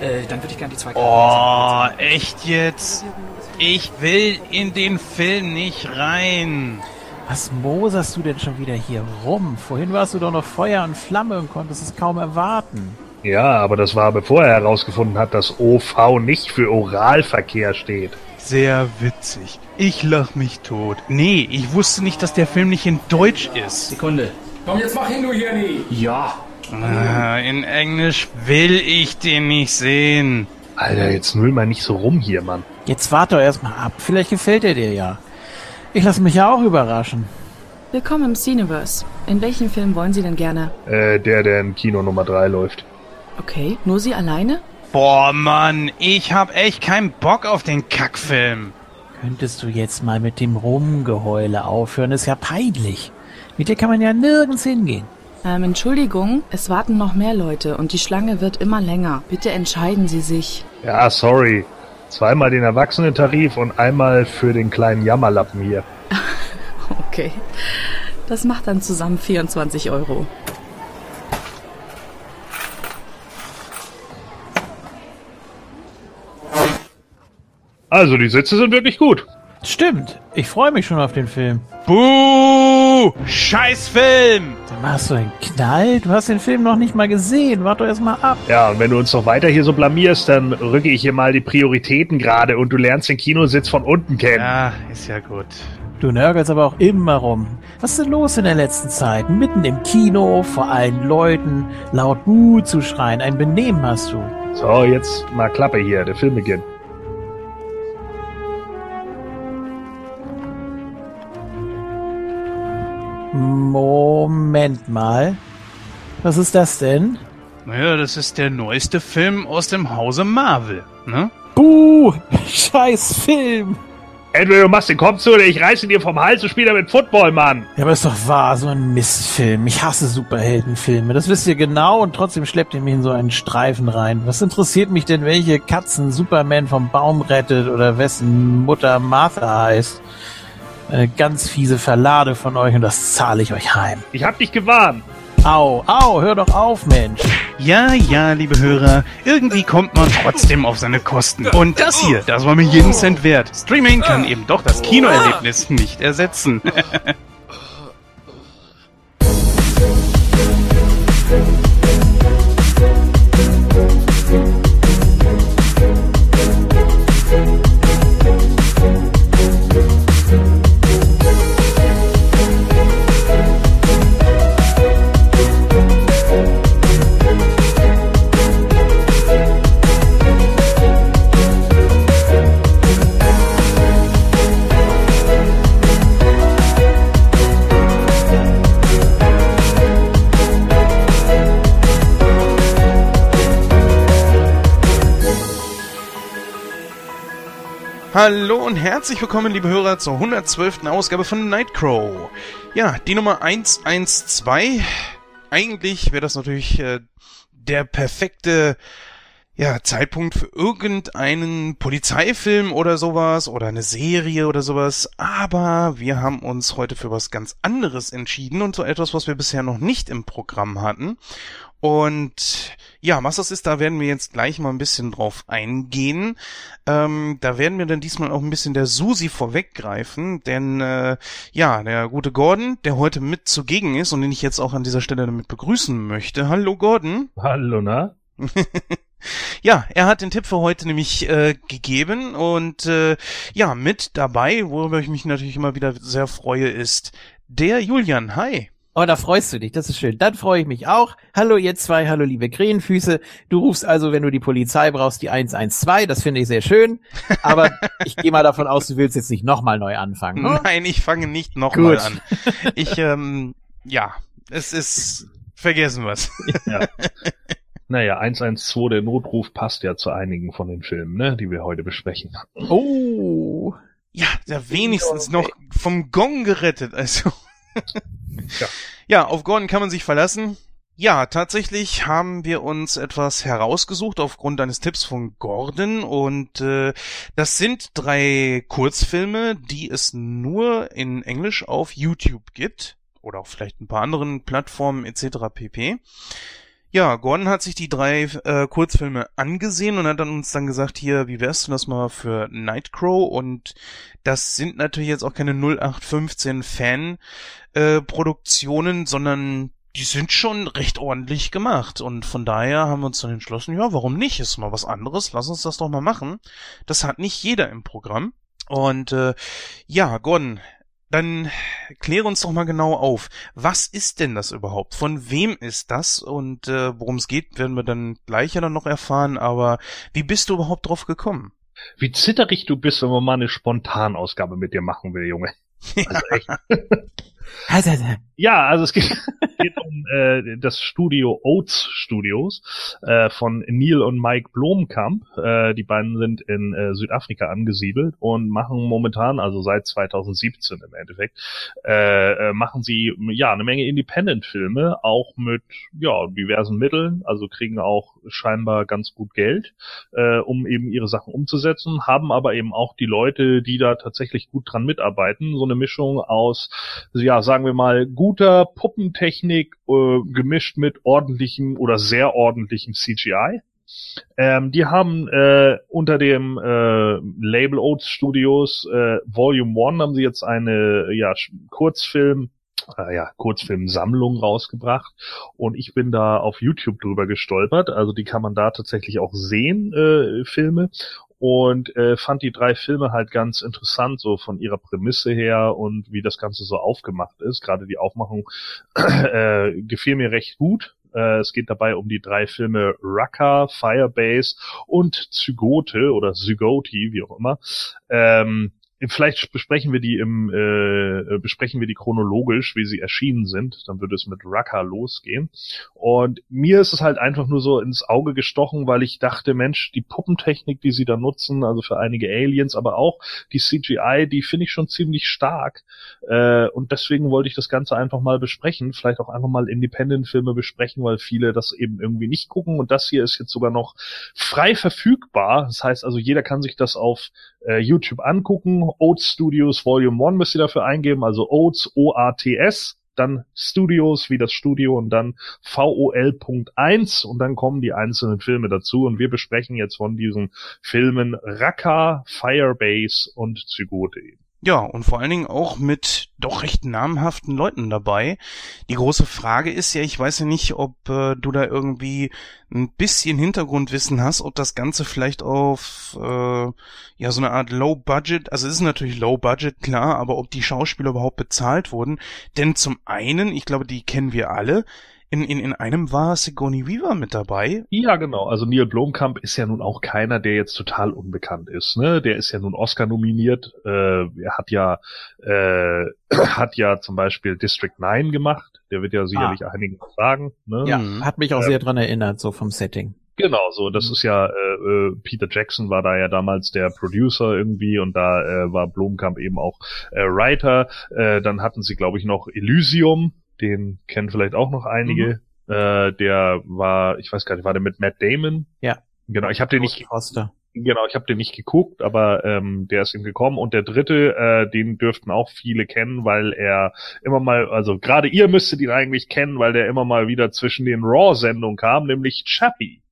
Äh, dann würde ich gerne die zwei Oh, echt jetzt? Ich will in den Film nicht rein. Was moserst du denn schon wieder hier rum? Vorhin warst du doch noch Feuer und Flamme und konntest es kaum erwarten. Ja, aber das war bevor er herausgefunden hat, dass OV nicht für Oralverkehr steht. Sehr witzig. Ich lach mich tot. Nee, ich wusste nicht, dass der Film nicht in Deutsch ist. Sekunde. Komm, jetzt mach hin, du Hirni! Ja. Ah, in Englisch will ich den nicht sehen. Alter, jetzt null mal nicht so rum hier, Mann. Jetzt warte doch erstmal ab. Vielleicht gefällt er dir ja. Ich lasse mich ja auch überraschen. Willkommen im Cineverse. In welchem Film wollen Sie denn gerne? Äh, der, der in Kino Nummer 3 läuft. Okay, nur Sie alleine? Boah, Mann, ich hab echt keinen Bock auf den Kackfilm. Könntest du jetzt mal mit dem Rumgeheule aufhören? Ist ja peinlich. Mit dir kann man ja nirgends hingehen. Ähm, Entschuldigung, es warten noch mehr Leute und die Schlange wird immer länger. Bitte entscheiden Sie sich. Ja, sorry. Zweimal den Erwachsenentarif und einmal für den kleinen Jammerlappen hier. Okay. Das macht dann zusammen 24 Euro. Also, die Sitze sind wirklich gut. Stimmt. Ich freue mich schon auf den Film. Buh! Scheißfilm! Dann machst du einen Knall? Du hast den Film noch nicht mal gesehen. Warte doch erst mal ab. Ja, und wenn du uns noch weiter hier so blamierst, dann rücke ich hier mal die Prioritäten gerade und du lernst den Kinositz von unten kennen. Ja, ist ja gut. Du nörgelst aber auch immer rum. Was ist denn los in der letzten Zeit? Mitten im Kino, vor allen Leuten, laut Buh zu schreien. Ein Benehmen hast du. So, jetzt mal Klappe hier, der Film beginnt. Moment mal. Was ist das denn? Naja, das ist der neueste Film aus dem Hause Marvel, ne? Buh! Scheiß Film! Entweder du machst den Kopf zu oder ich reiße dir vom Hals und spiele damit Football, Mann. Ja, aber ist doch wahr, so ein Mistfilm. Ich hasse Superheldenfilme. Das wisst ihr genau und trotzdem schleppt ihr mich in so einen Streifen rein. Was interessiert mich denn, welche Katzen Superman vom Baum rettet oder wessen Mutter Martha heißt? Eine ganz fiese Verlade von euch und das zahle ich euch heim. Ich hab dich gewarnt. Au, au, hör doch auf, Mensch. Ja, ja, liebe Hörer, irgendwie kommt man trotzdem auf seine Kosten. Und das hier, das war mir jeden Cent wert. Streaming kann eben doch das Kinoerlebnis nicht ersetzen. Hallo und herzlich willkommen, liebe Hörer, zur 112. Ausgabe von Nightcrow. Ja, die Nummer 112. Eigentlich wäre das natürlich äh, der perfekte ja, Zeitpunkt für irgendeinen Polizeifilm oder sowas oder eine Serie oder sowas. Aber wir haben uns heute für was ganz anderes entschieden und so etwas, was wir bisher noch nicht im Programm hatten. Und ja, was das ist, da werden wir jetzt gleich mal ein bisschen drauf eingehen. Ähm, da werden wir dann diesmal auch ein bisschen der Susi vorweggreifen, denn äh, ja, der gute Gordon, der heute mit zugegen ist und den ich jetzt auch an dieser Stelle damit begrüßen möchte. Hallo Gordon. Hallo, na? ja, er hat den Tipp für heute nämlich äh, gegeben und äh, ja, mit dabei, worüber ich mich natürlich immer wieder sehr freue, ist der Julian. Hi. Oh, da freust du dich, das ist schön. Dann freue ich mich auch. Hallo ihr zwei, hallo liebe Krähenfüße. Du rufst also, wenn du die Polizei brauchst, die 112. Das finde ich sehr schön. Aber ich gehe mal davon aus, du willst jetzt nicht nochmal neu anfangen. Ne? Nein, ich fange nicht nochmal an. Ich, ähm, ja, es ist, vergessen was. Ja. Naja, 112, der Notruf passt ja zu einigen von den Filmen, ne, die wir heute besprechen. Oh. Ja, ja wenigstens noch vom Gong gerettet, also. Ja. ja, auf Gordon kann man sich verlassen. Ja, tatsächlich haben wir uns etwas herausgesucht aufgrund eines Tipps von Gordon und äh, das sind drei Kurzfilme, die es nur in Englisch auf YouTube gibt oder auch vielleicht ein paar anderen Plattformen etc. pp. Ja, Gordon hat sich die drei äh, Kurzfilme angesehen und hat dann uns dann gesagt, hier, wie wärst du das mal für Nightcrow? Und das sind natürlich jetzt auch keine 0815 Fan-Produktionen, äh, sondern die sind schon recht ordentlich gemacht. Und von daher haben wir uns dann entschlossen, ja, warum nicht? Ist mal was anderes, lass uns das doch mal machen. Das hat nicht jeder im Programm. Und äh, ja, Gordon, dann kläre uns doch mal genau auf. Was ist denn das überhaupt? Von wem ist das? Und äh, worum es geht, werden wir dann gleich ja dann noch erfahren. Aber wie bist du überhaupt drauf gekommen? Wie zitterig du bist, wenn man mal eine Spontanausgabe mit dir machen will, Junge. Also echt. Ja, also es geht, geht um äh, das Studio Oats Studios äh, von Neil und Mike Blomkamp. Äh, die beiden sind in äh, Südafrika angesiedelt und machen momentan, also seit 2017 im Endeffekt, äh, äh, machen sie ja eine Menge Independent-Filme, auch mit ja diversen Mitteln, also kriegen auch scheinbar ganz gut Geld, äh, um eben ihre Sachen umzusetzen, haben aber eben auch die Leute, die da tatsächlich gut dran mitarbeiten, so eine Mischung aus ja sagen wir mal, guter Puppentechnik äh, gemischt mit ordentlichem oder sehr ordentlichem CGI. Ähm, die haben äh, unter dem äh, Label Oats Studios äh, Volume 1 haben sie jetzt eine ja, Kurzfilm äh, ja, Kurzfilmsammlung rausgebracht und ich bin da auf YouTube drüber gestolpert. Also die kann man da tatsächlich auch sehen, äh, Filme und äh, fand die drei Filme halt ganz interessant, so von ihrer Prämisse her und wie das Ganze so aufgemacht ist. Gerade die Aufmachung äh, gefiel mir recht gut. Äh, es geht dabei um die drei Filme Raqqa, Firebase und Zygote oder Zygoti, wie auch immer. Ähm, Vielleicht besprechen wir die im äh, besprechen wir die chronologisch, wie sie erschienen sind. Dann würde es mit Raqqa losgehen. Und mir ist es halt einfach nur so ins Auge gestochen, weil ich dachte, Mensch, die Puppentechnik, die sie da nutzen, also für einige Aliens, aber auch die CGI, die finde ich schon ziemlich stark. Äh, und deswegen wollte ich das Ganze einfach mal besprechen. Vielleicht auch einfach mal Independent-Filme besprechen, weil viele das eben irgendwie nicht gucken. Und das hier ist jetzt sogar noch frei verfügbar. Das heißt also, jeder kann sich das auf äh, YouTube angucken. Oats Studios Volume 1 müsst ihr dafür eingeben, also Oats, O-A-T-S, dann Studios wie das Studio und dann VOL.1 und dann kommen die einzelnen Filme dazu und wir besprechen jetzt von diesen Filmen Raqqa, Firebase und Zygote eben. Ja, und vor allen Dingen auch mit doch recht namhaften Leuten dabei. Die große Frage ist ja, ich weiß ja nicht, ob äh, du da irgendwie ein bisschen Hintergrundwissen hast, ob das Ganze vielleicht auf äh, ja so eine Art Low Budget, also es ist natürlich Low Budget, klar, aber ob die Schauspieler überhaupt bezahlt wurden. Denn zum einen, ich glaube, die kennen wir alle, in, in, in einem war Sigourney Weaver mit dabei. Ja, genau. Also Neil Blomkamp ist ja nun auch keiner, der jetzt total unbekannt ist. Ne? Der ist ja nun Oscar nominiert. Äh, er hat ja äh, hat ja zum Beispiel District 9 gemacht. Der wird ja sicherlich ah. einigen sagen. Ne? Ja, hat mich auch ähm, sehr dran erinnert, so vom Setting. Genau, so das mhm. ist ja äh, äh, Peter Jackson war da ja damals der Producer irgendwie und da äh, war Blomkamp eben auch äh, Writer. Äh, dann hatten sie glaube ich noch Elysium, den kennen vielleicht auch noch einige. Mhm. Äh, der war, ich weiß gar nicht, war der mit Matt Damon? Ja. Genau, ich habe den nicht. Foster. Genau, ich habe den nicht geguckt, aber ähm, der ist ihm gekommen. Und der dritte, äh, den dürften auch viele kennen, weil er immer mal, also gerade ihr müsstet ihn eigentlich kennen, weil der immer mal wieder zwischen den Raw-Sendungen kam, nämlich Chappie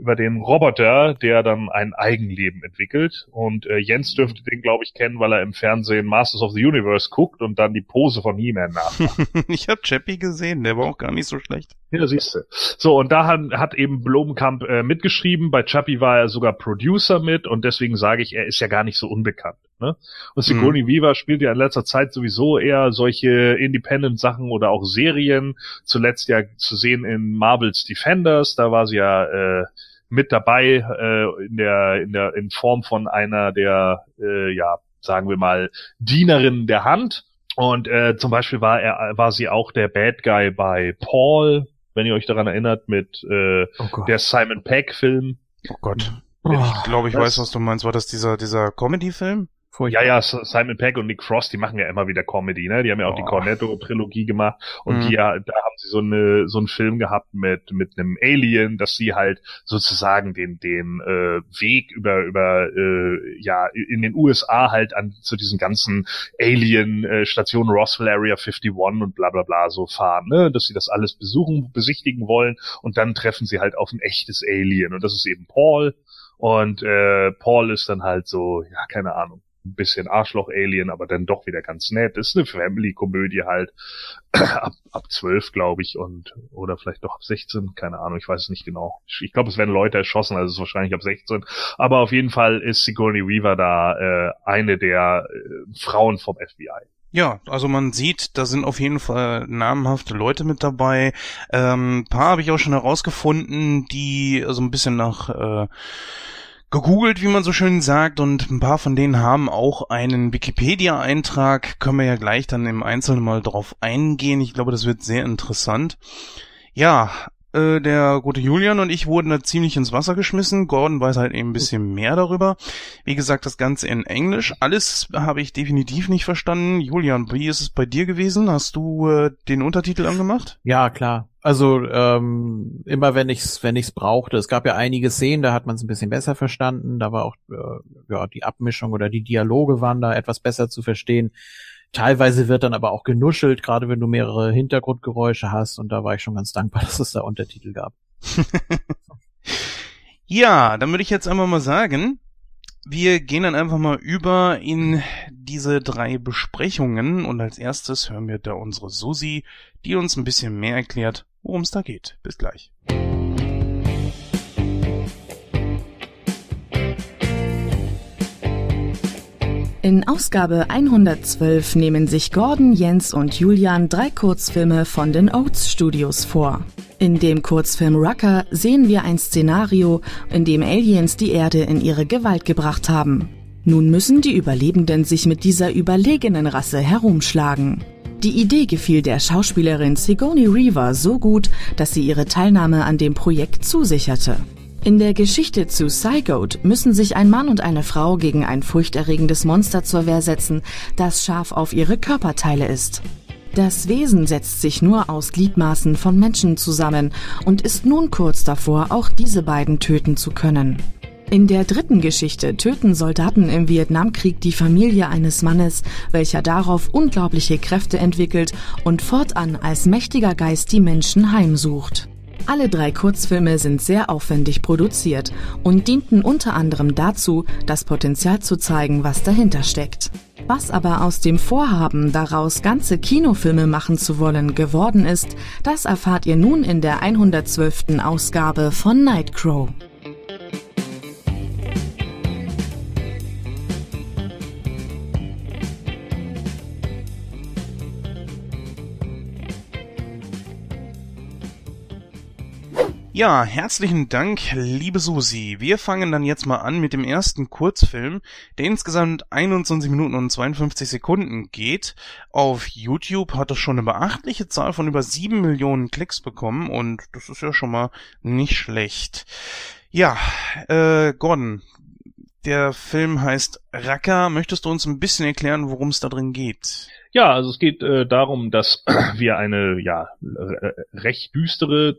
über den Roboter, der dann ein Eigenleben entwickelt. Und äh, Jens dürfte den, glaube ich, kennen, weil er im Fernsehen Masters of the Universe guckt und dann die Pose von He-Man nachmacht. ich habe Chappie gesehen, der war auch gar nicht so schlecht. Ja, siehst du. So, und da hat, hat eben Blomenkamp äh, mitgeschrieben. Bei Chappie war er sogar Producer mit und deswegen sage ich, er ist ja gar nicht so unbekannt. Ne? Und Sigourney mhm. Weaver spielt ja in letzter Zeit sowieso eher solche Independent-Sachen oder auch Serien. Zuletzt ja zu sehen in Marvels Defenders, da war sie ja äh, mit dabei äh, in der in der in Form von einer der äh, ja sagen wir mal Dienerinnen der Hand. Und äh, zum Beispiel war er war sie auch der Bad Guy bei Paul wenn ihr euch daran erinnert mit äh, oh der Simon Peck Film oh Gott. Ich glaube ich weiß was du meinst. War das dieser dieser Comedy Film Furchtbar. Ja, ja, Simon Pegg und Nick Frost, die machen ja immer wieder Comedy, ne? Die haben ja auch oh. die Cornetto-Trilogie gemacht und mhm. hier, da haben sie so eine so einen Film gehabt mit mit einem Alien, dass sie halt sozusagen den den äh, Weg über über äh, ja in den USA halt an zu diesen ganzen Alien-Stationen äh, Roswell Area 51 und bla bla bla so fahren, ne? Dass sie das alles besuchen, besichtigen wollen und dann treffen sie halt auf ein echtes Alien und das ist eben Paul. Und äh, Paul ist dann halt so, ja, keine Ahnung, ein bisschen Arschloch-Alien, aber dann doch wieder ganz nett. Ist eine Family-Komödie halt. ab, ab 12, glaube ich, und oder vielleicht doch ab 16, keine Ahnung, ich weiß es nicht genau. Ich glaube, es werden Leute erschossen, also es ist wahrscheinlich ab 16. Aber auf jeden Fall ist Sigourney Weaver da äh, eine der äh, Frauen vom FBI. Ja, also man sieht, da sind auf jeden Fall namhafte Leute mit dabei. Ähm, paar habe ich auch schon herausgefunden, die so ein bisschen nach äh, gegoogelt, wie man so schön sagt, und ein paar von denen haben auch einen Wikipedia-Eintrag. Können wir ja gleich dann im Einzelnen mal drauf eingehen. Ich glaube, das wird sehr interessant. Ja, äh, der gute Julian und ich wurden da ziemlich ins Wasser geschmissen. Gordon weiß halt eben ein bisschen mehr darüber. Wie gesagt, das Ganze in Englisch. Alles habe ich definitiv nicht verstanden. Julian, wie ist es bei dir gewesen? Hast du äh, den Untertitel angemacht? Ja, klar. Also ähm, immer wenn ich's wenn ich's brauchte. Es gab ja einige Szenen, da hat man es ein bisschen besser verstanden. Da war auch äh, ja die Abmischung oder die Dialoge waren da etwas besser zu verstehen. Teilweise wird dann aber auch genuschelt, gerade wenn du mehrere Hintergrundgeräusche hast. Und da war ich schon ganz dankbar, dass es da Untertitel gab. ja, dann würde ich jetzt einmal mal sagen, wir gehen dann einfach mal über in diese drei Besprechungen und als erstes hören wir da unsere Susi, die uns ein bisschen mehr erklärt, worum es da geht. Bis gleich. In Ausgabe 112 nehmen sich Gordon, Jens und Julian drei Kurzfilme von den Oates Studios vor. In dem Kurzfilm Rucker sehen wir ein Szenario, in dem Aliens die Erde in ihre Gewalt gebracht haben. Nun müssen die Überlebenden sich mit dieser überlegenen Rasse herumschlagen. Die Idee gefiel der Schauspielerin Sigourney Weaver so gut, dass sie ihre Teilnahme an dem Projekt zusicherte. In der Geschichte zu Cygoat müssen sich ein Mann und eine Frau gegen ein furchterregendes Monster zur Wehr setzen, das scharf auf ihre Körperteile ist. Das Wesen setzt sich nur aus Gliedmaßen von Menschen zusammen und ist nun kurz davor, auch diese beiden töten zu können. In der dritten Geschichte töten Soldaten im Vietnamkrieg die Familie eines Mannes, welcher darauf unglaubliche Kräfte entwickelt und fortan als mächtiger Geist die Menschen heimsucht. Alle drei Kurzfilme sind sehr aufwendig produziert und dienten unter anderem dazu, das Potenzial zu zeigen, was dahinter steckt. Was aber aus dem Vorhaben, daraus ganze Kinofilme machen zu wollen, geworden ist, das erfahrt ihr nun in der 112. Ausgabe von Nightcrow. Ja, herzlichen Dank, liebe Susi. Wir fangen dann jetzt mal an mit dem ersten Kurzfilm, der insgesamt 21 Minuten und 52 Sekunden geht. Auf YouTube hat er schon eine beachtliche Zahl von über 7 Millionen Klicks bekommen und das ist ja schon mal nicht schlecht. Ja, äh, Gordon, der Film heißt Raka. Möchtest du uns ein bisschen erklären, worum es da drin geht? Ja, also es geht äh, darum, dass wir eine ja recht düstere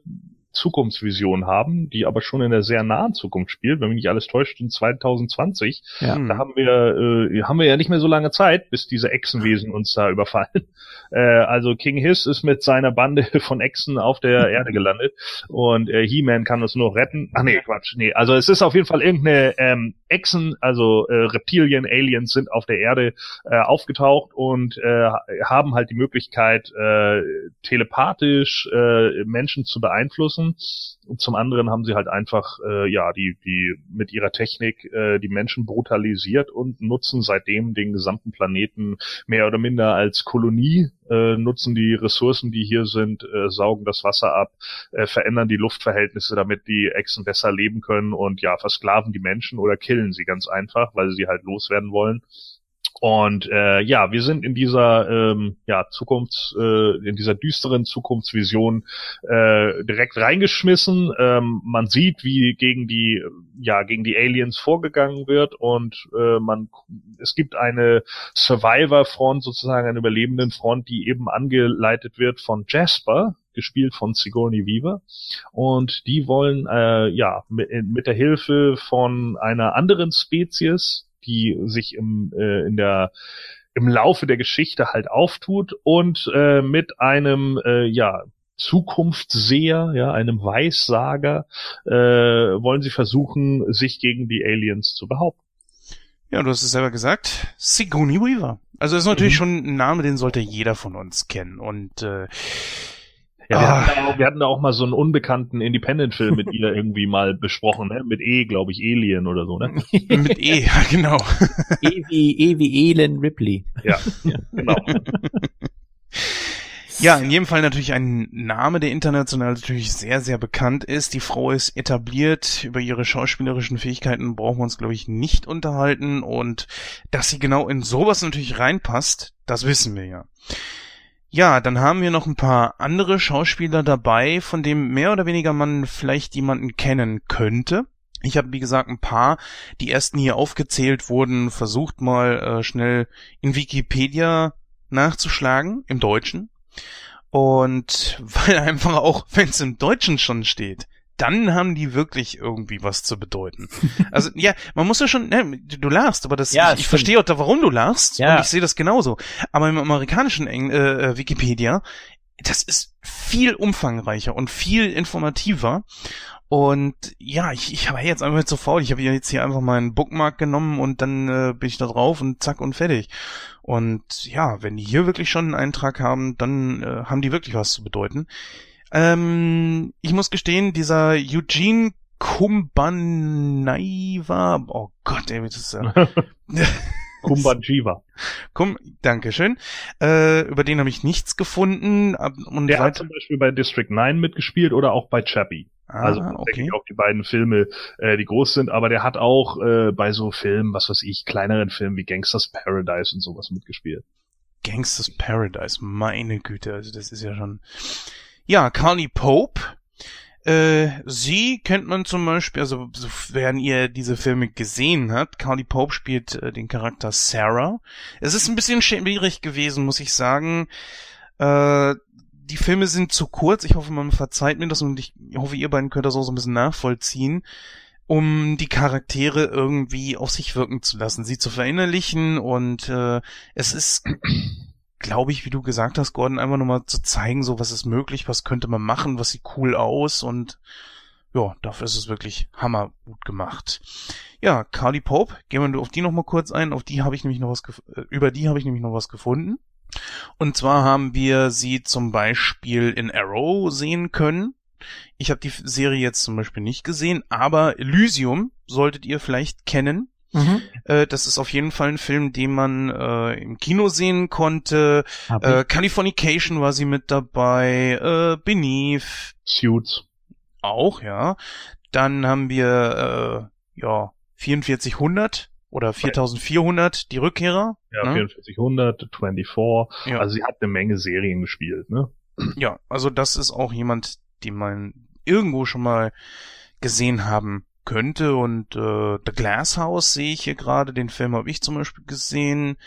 Zukunftsvision haben, die aber schon in der sehr nahen Zukunft spielt, wenn mich nicht alles täuscht, in 2020. Ja. Da haben wir, äh, haben wir ja nicht mehr so lange Zeit, bis diese Echsenwesen uns da überfallen. Äh, also King Hiss ist mit seiner Bande von Echsen auf der Erde gelandet und äh, He-Man kann uns nur retten. Ach nee, Quatsch, nee. Also es ist auf jeden Fall irgendeine ähm, Echsen, also äh, Reptilien, Aliens sind auf der Erde äh, aufgetaucht und äh, haben halt die Möglichkeit, äh, telepathisch äh, Menschen zu beeinflussen. Und zum anderen haben sie halt einfach, äh, ja, die, die mit ihrer Technik äh, die Menschen brutalisiert und nutzen seitdem den gesamten Planeten mehr oder minder als Kolonie, äh, nutzen die Ressourcen, die hier sind, äh, saugen das Wasser ab, äh, verändern die Luftverhältnisse, damit die Echsen besser leben können und ja, versklaven die Menschen oder killen sie ganz einfach, weil sie sie halt loswerden wollen. Und äh, ja, wir sind in dieser ähm, ja Zukunfts, äh, in dieser düsteren Zukunftsvision äh, direkt reingeschmissen. Ähm, man sieht, wie gegen die ja gegen die Aliens vorgegangen wird und äh, man es gibt eine Survivor-Front sozusagen, eine überlebenden Front, die eben angeleitet wird von Jasper, gespielt von Sigourney Weaver. Und die wollen äh, ja mit, mit der Hilfe von einer anderen Spezies, die sich im, äh, in der im Laufe der Geschichte halt auftut und äh, mit einem äh, ja Zukunftsseher, ja, einem Weissager, äh, wollen sie versuchen, sich gegen die Aliens zu behaupten. Ja, du hast es selber gesagt, Sigourney Weaver. Also das ist natürlich mhm. schon ein Name, den sollte jeder von uns kennen. Und äh, ja, wir, ah. hatten auch, wir, hatten da auch mal so einen unbekannten Independent-Film mit ihr irgendwie mal besprochen, ne? Mit E, glaube ich, Alien oder so, ne? mit E, ja, genau. E wie, e wie Elin Ripley. Ja, ja. genau. Ja, in jedem Fall natürlich ein Name, der international natürlich sehr, sehr bekannt ist. Die Frau ist etabliert. Über ihre schauspielerischen Fähigkeiten brauchen wir uns, glaube ich, nicht unterhalten. Und dass sie genau in sowas natürlich reinpasst, das wissen wir ja. Ja, dann haben wir noch ein paar andere Schauspieler dabei, von dem mehr oder weniger man vielleicht jemanden kennen könnte. Ich habe, wie gesagt, ein paar, die ersten hier aufgezählt wurden, versucht mal äh, schnell in Wikipedia nachzuschlagen, im Deutschen. Und weil einfach auch, wenn es im Deutschen schon steht, dann haben die wirklich irgendwie was zu bedeuten. Also ja, man muss ja schon, ne, du lachst, aber das, ja, ich, ich verstehe auch, warum du lachst ja. und ich sehe das genauso. Aber im amerikanischen Eng äh, äh, Wikipedia, das ist viel umfangreicher und viel informativer. Und ja, ich, ich war jetzt einfach zu faul. Ich habe jetzt hier einfach meinen Bookmark genommen und dann äh, bin ich da drauf und zack und fertig. Und ja, wenn die hier wirklich schon einen Eintrag haben, dann äh, haben die wirklich was zu bedeuten. Ähm, ich muss gestehen, dieser Eugene Kumbanaiva, oh Gott, ey, das ist ja. Kumbanjiva. Kum, Dankeschön. Äh, über den habe ich nichts gefunden. Und Der hat zum Beispiel bei District 9 mitgespielt oder auch bei Chappie. Ah, also okay. denke ich auch die beiden Filme, äh, die groß sind, aber der hat auch äh, bei so Filmen, was weiß ich, kleineren Filmen wie Gangsters Paradise und sowas mitgespielt. Gangsters Paradise, meine Güte, also das ist ja schon. Ja, Carly Pope. Äh, sie kennt man zum Beispiel, also sofern ihr diese Filme gesehen habt, Carly Pope spielt äh, den Charakter Sarah. Es ist ein bisschen schwierig gewesen, muss ich sagen. Äh, die Filme sind zu kurz. Ich hoffe, man verzeiht mir das und ich hoffe, ihr beiden könnt das auch so ein bisschen nachvollziehen, um die Charaktere irgendwie auf sich wirken zu lassen, sie zu verinnerlichen und äh, es ist glaube ich, wie du gesagt hast, Gordon, einfach nochmal zu zeigen, so was ist möglich, was könnte man machen, was sieht cool aus und ja, dafür ist es wirklich hammergut gemacht. Ja, Carly Pope, gehen wir auf die nochmal kurz ein, auf die habe ich nämlich noch was, äh, über die habe ich nämlich noch was gefunden. Und zwar haben wir sie zum Beispiel in Arrow sehen können. Ich habe die Serie jetzt zum Beispiel nicht gesehen, aber Elysium solltet ihr vielleicht kennen. Mhm. Äh, das ist auf jeden Fall ein Film, den man äh, im Kino sehen konnte. Äh, Californication war sie mit dabei. Äh, Beneath. Suits. Auch, ja. Dann haben wir, äh, ja, 4400 oder 4400, die Rückkehrer. Ja, ne? 4400, 24. Ja. Also sie hat eine Menge Serien gespielt, ne? Ja, also das ist auch jemand, den man irgendwo schon mal gesehen haben könnte. Und äh, The Glass House sehe ich hier gerade, den Film habe ich zum Beispiel gesehen.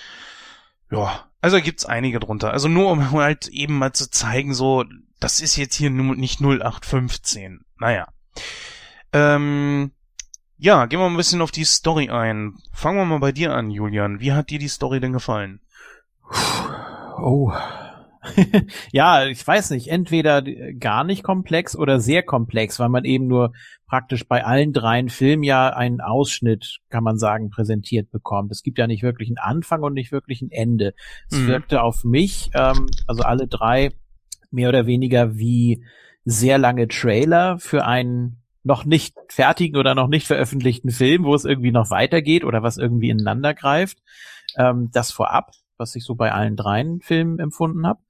Ja, also gibt's einige drunter. Also nur um halt eben mal zu zeigen, so, das ist jetzt hier nicht 0815. Naja. Ähm, ja, gehen wir mal ein bisschen auf die Story ein. Fangen wir mal bei dir an, Julian. Wie hat dir die Story denn gefallen? Oh, ja, ich weiß nicht, entweder gar nicht komplex oder sehr komplex, weil man eben nur praktisch bei allen dreien Filmen ja einen Ausschnitt, kann man sagen, präsentiert bekommt. Es gibt ja nicht wirklich einen Anfang und nicht wirklich ein Ende. Es mhm. wirkte auf mich, ähm, also alle drei, mehr oder weniger wie sehr lange Trailer für einen noch nicht fertigen oder noch nicht veröffentlichten Film, wo es irgendwie noch weitergeht oder was irgendwie ineinander greift. Ähm, das vorab, was ich so bei allen dreien Filmen empfunden habe.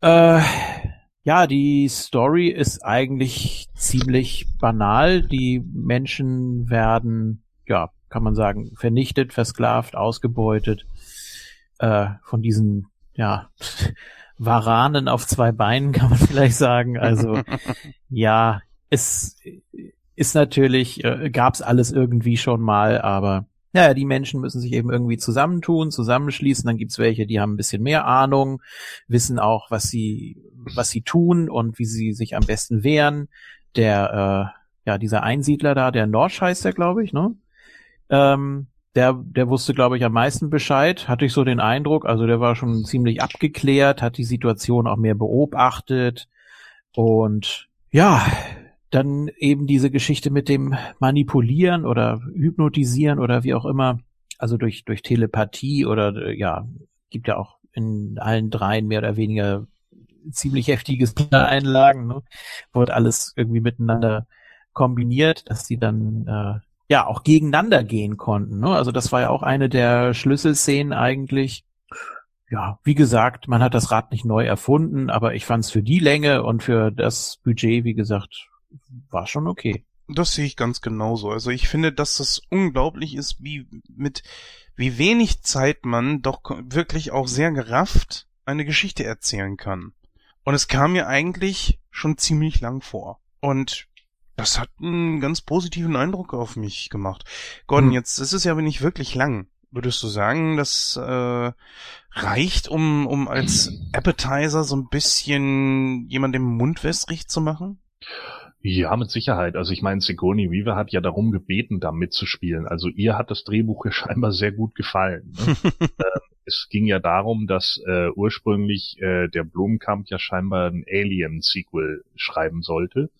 Äh, ja, die Story ist eigentlich ziemlich banal. Die Menschen werden ja kann man sagen, vernichtet, versklavt, ausgebeutet äh, von diesen, ja, Varanen auf zwei Beinen, kann man vielleicht sagen. Also ja, es ist natürlich, äh, gab's alles irgendwie schon mal, aber ja, die Menschen müssen sich eben irgendwie zusammentun, zusammenschließen. Dann gibt's welche, die haben ein bisschen mehr Ahnung, wissen auch, was sie, was sie tun und wie sie sich am besten wehren. Der, äh, ja, dieser Einsiedler da, der Norsch heißt der, glaube ich, ne? Ähm, der, der wusste, glaube ich, am meisten Bescheid, hatte ich so den Eindruck. Also der war schon ziemlich abgeklärt, hat die Situation auch mehr beobachtet. Und ja, dann eben diese Geschichte mit dem Manipulieren oder Hypnotisieren oder wie auch immer, also durch, durch Telepathie oder ja, gibt ja auch in allen dreien mehr oder weniger ziemlich heftiges Einlagen, ne? wurde alles irgendwie miteinander kombiniert, dass die dann äh, ja auch gegeneinander gehen konnten. Ne? Also das war ja auch eine der Schlüsselszenen eigentlich. Ja, wie gesagt, man hat das Rad nicht neu erfunden, aber ich fand es für die Länge und für das Budget, wie gesagt, war schon okay. Das sehe ich ganz genauso. Also ich finde, dass das unglaublich ist, wie mit wie wenig Zeit man doch wirklich auch sehr gerafft eine Geschichte erzählen kann. Und es kam mir eigentlich schon ziemlich lang vor. Und das hat einen ganz positiven Eindruck auf mich gemacht. Gordon, hm. jetzt ist es ja aber nicht wirklich lang. Würdest du sagen, das äh, reicht, um, um als Appetizer so ein bisschen jemand den Mund wässrig zu machen? Ja, mit Sicherheit. Also ich meine, Sigourney Weaver hat ja darum gebeten, da mitzuspielen. Also ihr hat das Drehbuch ja scheinbar sehr gut gefallen. Ne? äh, es ging ja darum, dass äh, ursprünglich äh, der Blumenkamp ja scheinbar ein Alien-Sequel schreiben sollte.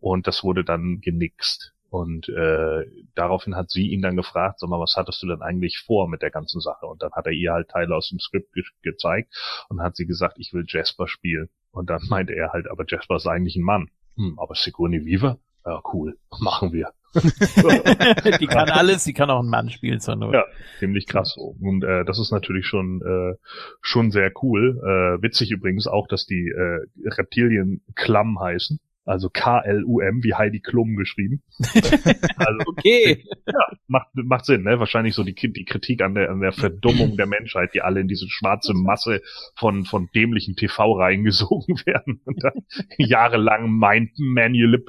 Und das wurde dann genixt. Und äh, daraufhin hat sie ihn dann gefragt, sag mal, was hattest du denn eigentlich vor mit der ganzen Sache? Und dann hat er ihr halt Teile aus dem Skript ge gezeigt und hat sie gesagt, ich will Jasper spielen. Und dann meinte er halt, aber Jasper ist eigentlich ein Mann. Hm, aber Sigourney Weaver? Ja, cool, machen wir. die kann alles, die kann auch einen Mann spielen zur Not. Ja, ziemlich krass so. Und äh, das ist natürlich schon äh, schon sehr cool. Äh, witzig übrigens auch, dass die äh, Reptilien Klamm heißen. Also K-L-U-M, wie Heidi Klum geschrieben. also, okay. Ja, macht, macht Sinn, ne? Wahrscheinlich so die, die Kritik an der, an der Verdummung der Menschheit, die alle in diese schwarze Masse von, von dämlichen TV reingesogen werden und dann jahrelang mind manip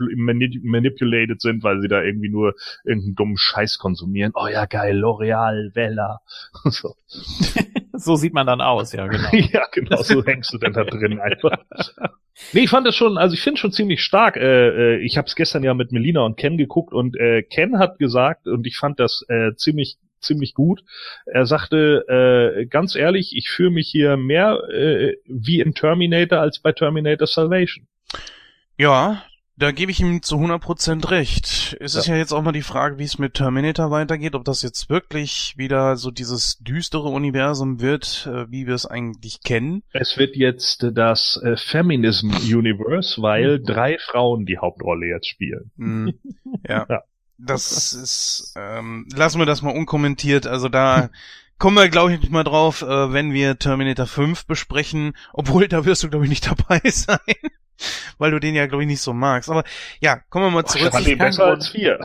manipulated sind, weil sie da irgendwie nur irgendeinen dummen Scheiß konsumieren. Oh ja, geil, L'Oreal, Vella. so. So sieht man dann aus, ja, genau. ja, genau, so hängst du denn da drin einfach. Nee, ich fand das schon, also ich finde schon ziemlich stark. Äh, äh ich habe es gestern ja mit Melina und Ken geguckt und äh, Ken hat gesagt, und ich fand das äh, ziemlich ziemlich gut. Er sagte, äh, ganz ehrlich, ich fühle mich hier mehr äh, wie in Terminator als bei Terminator Salvation. Ja, da gebe ich ihm zu 100% recht. Es ja. ist ja jetzt auch mal die Frage, wie es mit Terminator weitergeht, ob das jetzt wirklich wieder so dieses düstere Universum wird, äh, wie wir es eigentlich kennen. Es wird jetzt das äh, Feminism Universe, weil drei Frauen die Hauptrolle jetzt spielen. Mm, ja. ja. Das ist, ähm, lassen wir das mal unkommentiert. Also da kommen wir, glaube ich, nicht mal drauf, äh, wenn wir Terminator 5 besprechen. Obwohl, da wirst du, glaube ich, nicht dabei sein weil du den ja, glaube ich, nicht so magst. Aber ja, kommen wir mal zurück. Ich fand besser als vier.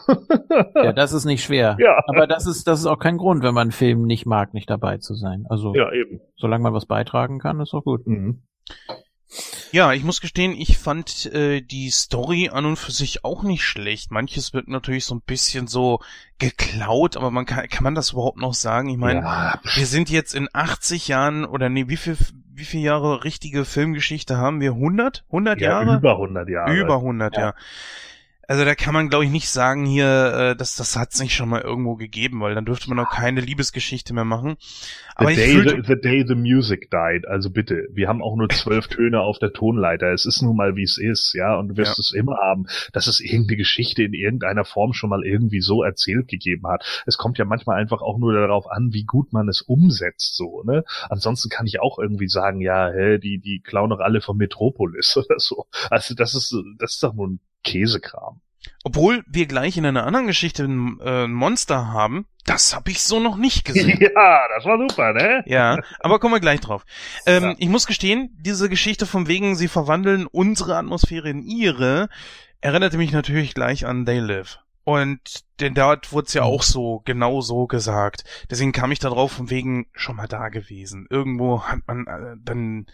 ja, das ist nicht schwer. Ja. Aber das ist, das ist auch kein Grund, wenn man einen Film nicht mag, nicht dabei zu sein. Also, ja, eben. solange man was beitragen kann, ist auch gut. Mhm. Ja, ich muss gestehen, ich fand äh, die Story an und für sich auch nicht schlecht. Manches wird natürlich so ein bisschen so geklaut, aber man kann, kann man das überhaupt noch sagen? Ich meine, ja. wir sind jetzt in 80 Jahren oder nee, wie viel wie viele Jahre richtige Filmgeschichte haben wir? 100? 100 ja, Jahre? Über 100 Jahre. Über 100, ja. ja. Also da kann man, glaube ich, nicht sagen hier, äh, dass das hat's nicht schon mal irgendwo gegeben, weil dann dürfte man auch keine Liebesgeschichte mehr machen. Aber the, day the, the day the music died. Also bitte, wir haben auch nur zwölf Töne auf der Tonleiter. Es ist nun mal, wie es ist, ja, und du wirst ja. es immer haben, dass es irgendeine Geschichte in irgendeiner Form schon mal irgendwie so erzählt gegeben hat. Es kommt ja manchmal einfach auch nur darauf an, wie gut man es umsetzt, so, ne? Ansonsten kann ich auch irgendwie sagen, ja, hä, die, die klauen doch alle von Metropolis oder so. Also das ist, das ist doch nur ein Käsekram. Obwohl wir gleich in einer anderen Geschichte ein, äh, Monster haben, das habe ich so noch nicht gesehen. Ja, das war super, ne? Ja, aber kommen wir gleich drauf. Ähm, ja. Ich muss gestehen, diese Geschichte vom wegen, sie verwandeln unsere Atmosphäre in ihre, erinnerte mich natürlich gleich an They Live. Und denn dort wurde es ja auch so, genau so gesagt. Deswegen kam ich da drauf von wegen schon mal da gewesen. Irgendwo hat man äh, dann,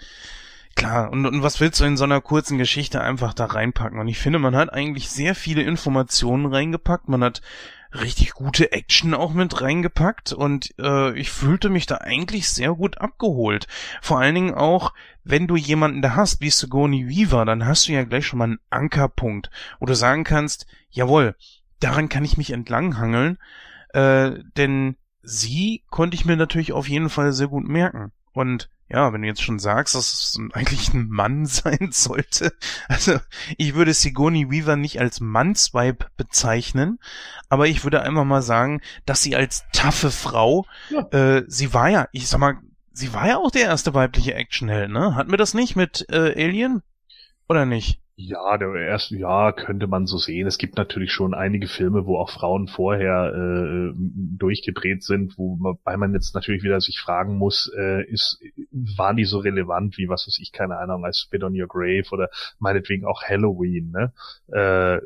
klar, und, und was willst du in so einer kurzen Geschichte einfach da reinpacken? Und ich finde, man hat eigentlich sehr viele Informationen reingepackt. Man hat richtig gute Action auch mit reingepackt und äh, ich fühlte mich da eigentlich sehr gut abgeholt. Vor allen Dingen auch, wenn du jemanden da hast, wie Sigourney Weaver, dann hast du ja gleich schon mal einen Ankerpunkt, wo du sagen kannst, jawohl, daran kann ich mich entlanghangeln, äh, denn sie konnte ich mir natürlich auf jeden Fall sehr gut merken. Und ja, wenn du jetzt schon sagst, dass es eigentlich ein Mann sein sollte, also ich würde Sigourney Weaver nicht als Mannsweib bezeichnen, aber ich würde einfach mal sagen, dass sie als taffe Frau, ja. äh, sie war ja, ich sag mal, sie war ja auch der erste weibliche Actionheld, ne? Hatten wir das nicht mit äh, Alien? Oder nicht? Ja, der erste, ja, könnte man so sehen. Es gibt natürlich schon einige Filme, wo auch Frauen vorher äh, durchgedreht sind, wobei man jetzt natürlich wieder sich fragen muss, äh, ist, waren die so relevant wie, was weiß ich, keine Ahnung, als Spit on Your Grave oder meinetwegen auch Halloween, ne? Äh,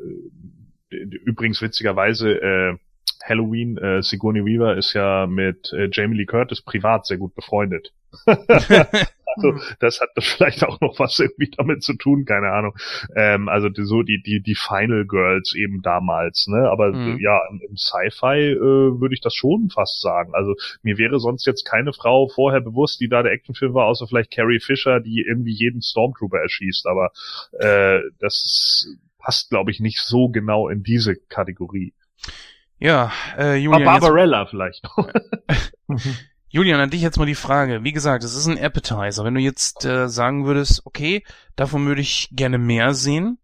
übrigens witzigerweise, äh, Halloween, äh, Sigourney Weaver ist ja mit äh, Jamie Lee Curtis privat sehr gut befreundet. Also das hat vielleicht auch noch was irgendwie damit zu tun, keine Ahnung. Ähm, also die, so die die die Final Girls eben damals, ne? Aber mhm. ja, im, Sci-Fi äh, würde ich das schon fast sagen. Also mir wäre sonst jetzt keine Frau vorher bewusst, die da der Actionfilm war, außer vielleicht Carrie Fisher, die irgendwie jeden Stormtrooper erschießt. Aber äh, das passt, glaube ich, nicht so genau in diese Kategorie. Ja, äh, Julian. Barbarella jetzt... vielleicht. Julian, an dich jetzt mal die Frage. Wie gesagt, es ist ein Appetizer. Wenn du jetzt äh, sagen würdest, okay, davon würde ich gerne mehr sehen,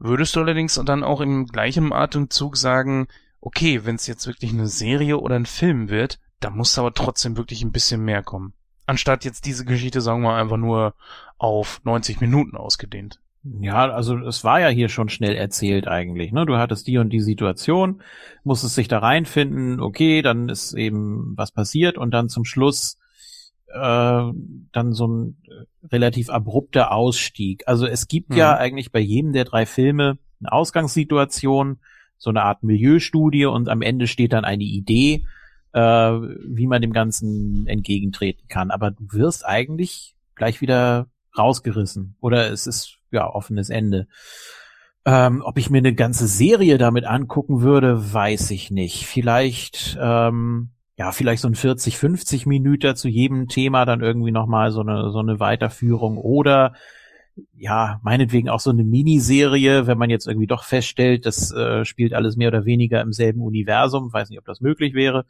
würdest du allerdings dann auch im gleichen Atemzug sagen, okay, wenn es jetzt wirklich eine Serie oder ein Film wird, da muss aber trotzdem wirklich ein bisschen mehr kommen. Anstatt jetzt diese Geschichte, sagen wir einfach nur auf 90 Minuten ausgedehnt. Ja, also es war ja hier schon schnell erzählt eigentlich. Ne? Du hattest die und die Situation, musstest sich da reinfinden, okay, dann ist eben was passiert und dann zum Schluss äh, dann so ein relativ abrupter Ausstieg. Also es gibt mhm. ja eigentlich bei jedem der drei Filme eine Ausgangssituation, so eine Art Milieustudie und am Ende steht dann eine Idee, äh, wie man dem Ganzen entgegentreten kann. Aber du wirst eigentlich gleich wieder rausgerissen. Oder es ist ja, offenes Ende. Ähm, ob ich mir eine ganze Serie damit angucken würde, weiß ich nicht. Vielleicht, ähm, ja, vielleicht so ein 40, 50 Minuten zu jedem Thema dann irgendwie nochmal so eine, so eine Weiterführung oder ja, meinetwegen auch so eine Miniserie, wenn man jetzt irgendwie doch feststellt, das äh, spielt alles mehr oder weniger im selben Universum. Weiß nicht, ob das möglich wäre.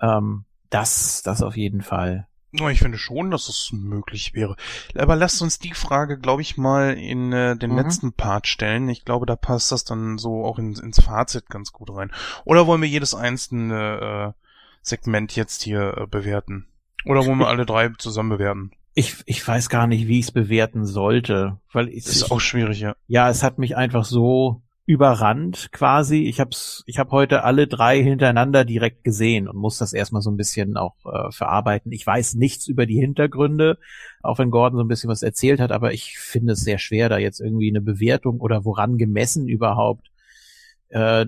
Ähm, das, das auf jeden Fall. Ich finde schon, dass es möglich wäre. Aber lasst uns die Frage, glaube ich, mal in äh, den mhm. letzten Part stellen. Ich glaube, da passt das dann so auch in, ins Fazit ganz gut rein. Oder wollen wir jedes einzelne äh, Segment jetzt hier äh, bewerten? Oder wollen wir alle drei zusammen bewerten? Ich, ich weiß gar nicht, wie ich es bewerten sollte, weil ich, das ist auch schwierig, ja. Ja, es hat mich einfach so überrannt quasi. Ich hab's, ich habe heute alle drei hintereinander direkt gesehen und muss das erstmal so ein bisschen auch äh, verarbeiten. Ich weiß nichts über die Hintergründe, auch wenn Gordon so ein bisschen was erzählt hat, aber ich finde es sehr schwer, da jetzt irgendwie eine Bewertung oder woran gemessen überhaupt äh,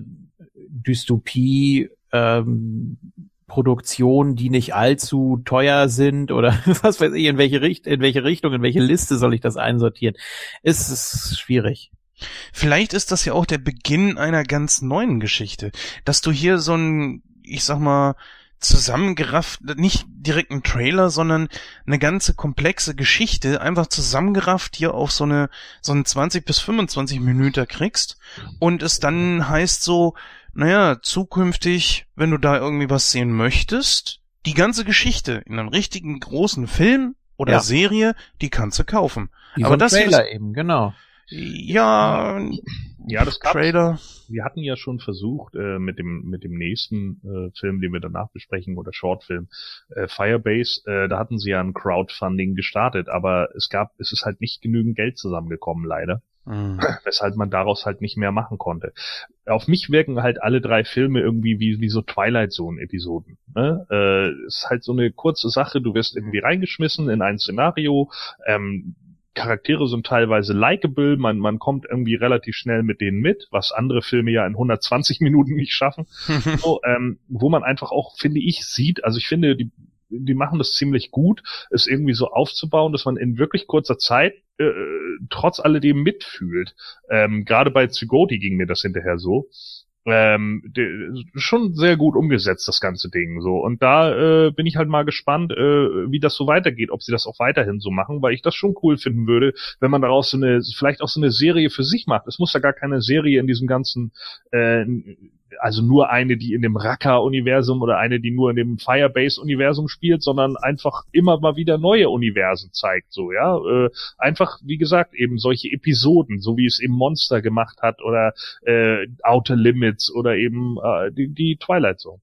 Dystopie ähm, Produktionen, die nicht allzu teuer sind oder was weiß ich, in welche, in welche Richtung, in welche Liste soll ich das einsortieren? Es ist schwierig. Vielleicht ist das ja auch der Beginn einer ganz neuen Geschichte, dass du hier so ein, ich sag mal, zusammengerafft, nicht direkt ein Trailer, sondern eine ganze komplexe Geschichte einfach zusammengerafft hier auf so eine, so einen 20 bis 25 Minuten kriegst und es dann heißt so, naja, zukünftig, wenn du da irgendwie was sehen möchtest, die ganze Geschichte in einem richtigen großen Film oder ja. Serie, die kannst du kaufen. Wie Aber das Trailer eben, genau. Ja, ja, das gab's. Trailer. Wir hatten ja schon versucht äh, mit dem mit dem nächsten äh, Film, den wir danach besprechen oder Shortfilm äh, Firebase. Äh, da hatten sie ja ein Crowdfunding gestartet, aber es gab, es ist halt nicht genügend Geld zusammengekommen, leider. Mhm. Weshalb man daraus halt nicht mehr machen konnte. Auf mich wirken halt alle drei Filme irgendwie wie, wie so Twilight Zone Episoden. Ne? Äh, ist halt so eine kurze Sache, du wirst irgendwie reingeschmissen in ein Szenario, ähm, Charaktere sind teilweise likable, man, man kommt irgendwie relativ schnell mit denen mit, was andere Filme ja in 120 Minuten nicht schaffen. so, ähm, wo man einfach auch, finde ich, sieht, also ich finde, die, die machen das ziemlich gut, es irgendwie so aufzubauen, dass man in wirklich kurzer Zeit äh, trotz alledem mitfühlt. Ähm, Gerade bei Zygoti ging mir das hinterher so ähm, schon sehr gut umgesetzt, das ganze Ding so. Und da äh, bin ich halt mal gespannt, äh, wie das so weitergeht, ob sie das auch weiterhin so machen, weil ich das schon cool finden würde, wenn man daraus so eine, vielleicht auch so eine Serie für sich macht. Es muss ja gar keine Serie in diesem ganzen äh, also nur eine, die in dem Raqqa-Universum oder eine, die nur in dem Firebase-Universum spielt, sondern einfach immer mal wieder neue Universen zeigt, so, ja. Äh, einfach, wie gesagt, eben solche Episoden, so wie es eben Monster gemacht hat oder äh, Outer Limits oder eben äh, die, die Twilight Zone.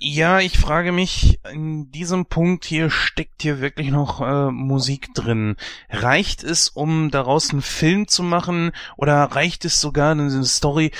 Ja, ich frage mich, in diesem Punkt hier steckt hier wirklich noch äh, Musik drin. Reicht es, um daraus einen Film zu machen oder reicht es sogar eine Story?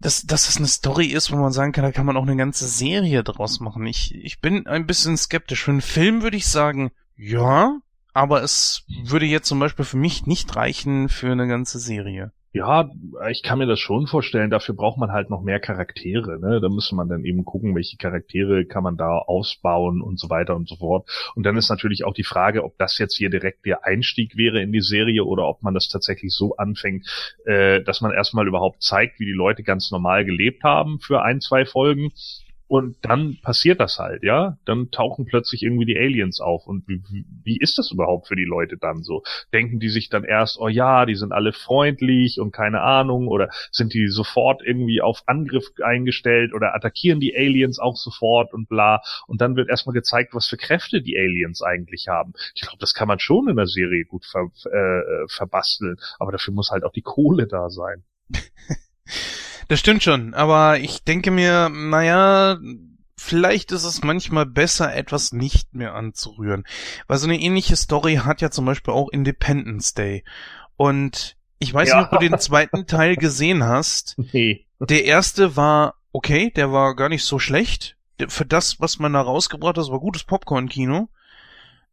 Dass, dass das eine Story ist, wo man sagen kann, da kann man auch eine ganze Serie draus machen. Ich, ich bin ein bisschen skeptisch. Für einen Film würde ich sagen, ja, aber es würde jetzt zum Beispiel für mich nicht reichen für eine ganze Serie. Ja, ich kann mir das schon vorstellen. Dafür braucht man halt noch mehr Charaktere. Ne? Da müsste man dann eben gucken, welche Charaktere kann man da ausbauen und so weiter und so fort. Und dann ist natürlich auch die Frage, ob das jetzt hier direkt der Einstieg wäre in die Serie oder ob man das tatsächlich so anfängt, äh, dass man erstmal überhaupt zeigt, wie die Leute ganz normal gelebt haben für ein, zwei Folgen und dann passiert das halt, ja. Dann tauchen plötzlich irgendwie die Aliens auf. Und wie, wie ist das überhaupt für die Leute dann so? Denken die sich dann erst, oh ja, die sind alle freundlich und keine Ahnung, oder sind die sofort irgendwie auf Angriff eingestellt oder attackieren die Aliens auch sofort und bla. Und dann wird erstmal gezeigt, was für Kräfte die Aliens eigentlich haben. Ich glaube, das kann man schon in der Serie gut ver, äh, verbasteln. Aber dafür muss halt auch die Kohle da sein. Das stimmt schon, aber ich denke mir, naja, vielleicht ist es manchmal besser, etwas nicht mehr anzurühren. Weil so eine ähnliche Story hat ja zum Beispiel auch Independence Day. Und ich weiß ja. nicht, ob du den zweiten Teil gesehen hast. Nee. Der erste war okay, der war gar nicht so schlecht. Für das, was man da rausgebracht hat, war gutes Popcorn-Kino.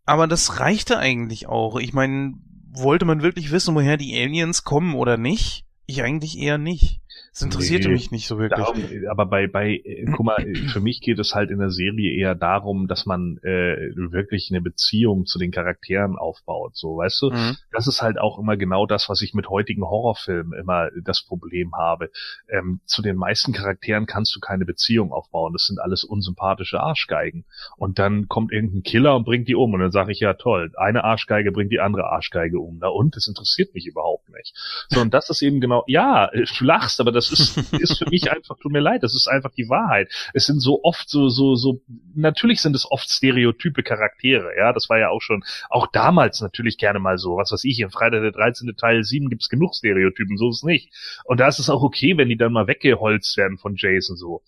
Aber das reichte eigentlich auch. Ich meine, wollte man wirklich wissen, woher die Aliens kommen oder nicht? Ich eigentlich eher nicht. Das interessierte nee, mich nicht so wirklich. Darum, aber bei, bei, äh, guck mal, für mich geht es halt in der Serie eher darum, dass man äh, wirklich eine Beziehung zu den Charakteren aufbaut. So, weißt du? Mhm. Das ist halt auch immer genau das, was ich mit heutigen Horrorfilmen immer das Problem habe. Ähm, zu den meisten Charakteren kannst du keine Beziehung aufbauen. Das sind alles unsympathische Arschgeigen. Und dann kommt irgendein Killer und bringt die um. Und dann sage ich, ja toll, eine Arschgeige bringt die andere Arschgeige um. Na und? Das interessiert mich überhaupt nicht. So, und das ist eben genau, ja, du lachst, aber das das ist, ist für mich einfach, tut mir leid, das ist einfach die Wahrheit. Es sind so oft so, so, so, natürlich sind es oft stereotype Charaktere, ja, das war ja auch schon, auch damals natürlich gerne mal so, was weiß ich, in Freitag der 13. Teil 7 gibt's genug Stereotypen, so ist es nicht. Und da ist es auch okay, wenn die dann mal weggeholzt werden von Jason so.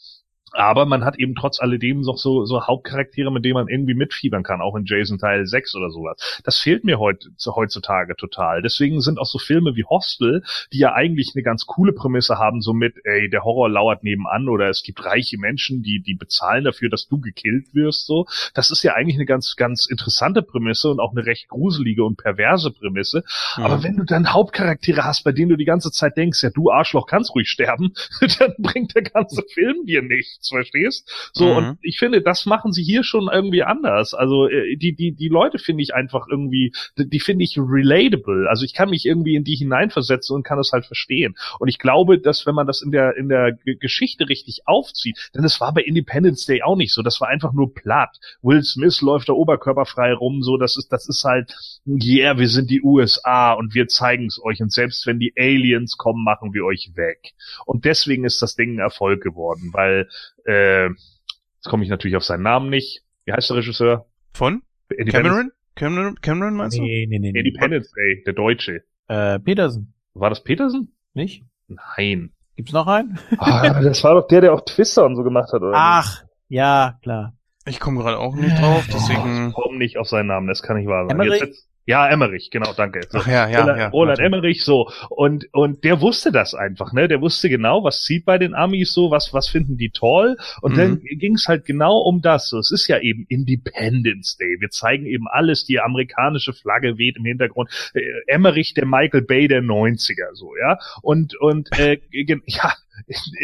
Aber man hat eben trotz alledem noch so, so Hauptcharaktere, mit denen man irgendwie mitfiebern kann, auch in Jason Teil 6 oder sowas. Das fehlt mir heut, heutzutage total. Deswegen sind auch so Filme wie Hostel, die ja eigentlich eine ganz coole Prämisse haben, so mit, ey, der Horror lauert nebenan oder es gibt reiche Menschen, die, die bezahlen dafür, dass du gekillt wirst, so. Das ist ja eigentlich eine ganz, ganz interessante Prämisse und auch eine recht gruselige und perverse Prämisse. Mhm. Aber wenn du dann Hauptcharaktere hast, bei denen du die ganze Zeit denkst, ja, du Arschloch kannst ruhig sterben, dann bringt der ganze Film dir nichts nichts, verstehst? So, mhm. und ich finde, das machen sie hier schon irgendwie anders. Also, äh, die, die, die Leute finde ich einfach irgendwie, die, die finde ich relatable. Also ich kann mich irgendwie in die hineinversetzen und kann es halt verstehen. Und ich glaube, dass wenn man das in der, in der Geschichte richtig aufzieht, denn es war bei Independence Day auch nicht so, das war einfach nur platt. Will Smith läuft da oberkörperfrei rum, so, das ist, das ist halt, yeah, wir sind die USA und wir zeigen es euch und selbst wenn die Aliens kommen, machen wir euch weg. Und deswegen ist das Ding ein Erfolg geworden, weil äh, jetzt komme ich natürlich auf seinen Namen nicht. Wie heißt der Regisseur? Von? Cameron? Cameron? Cameron meinst du? Nee, nee, nee. Independence Day, der Deutsche. Äh, Peterson. War das Peterson? Nicht? Nein. Gibt's noch einen? ah, das war doch der, der auch Twister und so gemacht hat, oder? Ach, ja, klar. Ich komme gerade auch nicht drauf, deswegen. Ich komme nicht auf seinen Namen, das kann nicht wahr sein. Emmerich, Ja, Emmerich, genau, danke. So. Ach ja, ja, Roland, ja. Roland Emmerich, so. Und, und der wusste das einfach, ne? Der wusste genau, was zieht bei den Amis so, was, was finden die toll. Und mhm. dann ging es halt genau um das. So, es ist ja eben Independence Day. Wir zeigen eben alles, die amerikanische Flagge weht im Hintergrund. Äh, Emmerich, der Michael Bay der 90er, so, ja. Und, und, äh, ja,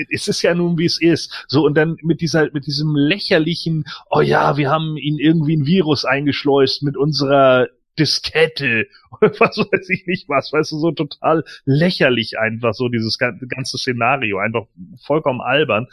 es ist ja nun wie es ist. So und dann mit dieser mit diesem lächerlichen, oh ja, wir haben ihn irgendwie ein Virus eingeschleust mit unserer Diskette oder was weiß ich nicht was, weißt du, so total lächerlich einfach so dieses ganze Szenario, einfach vollkommen albern.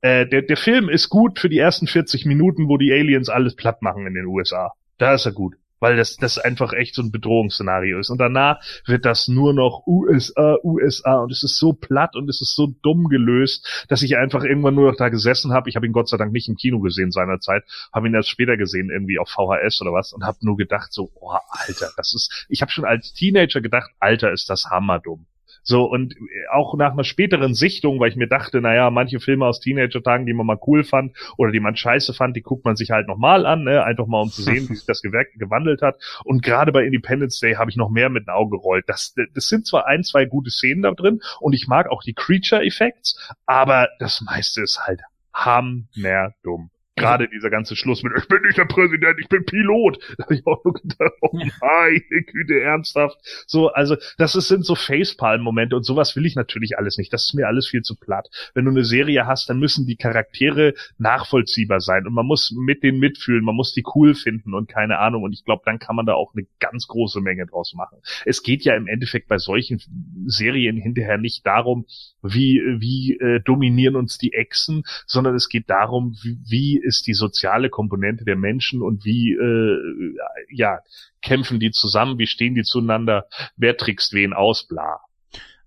Äh, der, der Film ist gut für die ersten 40 Minuten, wo die Aliens alles platt machen in den USA. Da ist er gut weil das, das einfach echt so ein Bedrohungsszenario ist. Und danach wird das nur noch USA, USA und es ist so platt und es ist so dumm gelöst, dass ich einfach irgendwann nur noch da gesessen habe. Ich habe ihn Gott sei Dank nicht im Kino gesehen seinerzeit, habe ihn erst später gesehen, irgendwie auf VHS oder was und habe nur gedacht so, oh Alter, das ist, ich habe schon als Teenager gedacht, Alter, ist das hammerdumm. So, und auch nach einer späteren Sichtung, weil ich mir dachte, naja, manche Filme aus Teenager-Tagen, die man mal cool fand oder die man scheiße fand, die guckt man sich halt nochmal an, ne? einfach mal um zu sehen, wie sich das Gewerk gewandelt hat. Und gerade bei Independence Day habe ich noch mehr mit den Augen gerollt. Das, das sind zwar ein, zwei gute Szenen da drin und ich mag auch die Creature-Effects, aber das meiste ist halt hammerdumm. Gerade dieser ganze Schluss mit, ich bin nicht der Präsident, ich bin Pilot. Da habe ich auch nur gedacht, oh meine Güte, ernsthaft. So, also das ist, sind so Facepalm-Momente und sowas will ich natürlich alles nicht. Das ist mir alles viel zu platt. Wenn du eine Serie hast, dann müssen die Charaktere nachvollziehbar sein und man muss mit denen mitfühlen, man muss die cool finden und keine Ahnung. Und ich glaube, dann kann man da auch eine ganz große Menge draus machen. Es geht ja im Endeffekt bei solchen Serien hinterher nicht darum, wie, wie äh, dominieren uns die Echsen, sondern es geht darum, wie, wie ist die soziale Komponente der Menschen und wie äh, ja kämpfen die zusammen, wie stehen die zueinander, wer trickst wen aus, bla.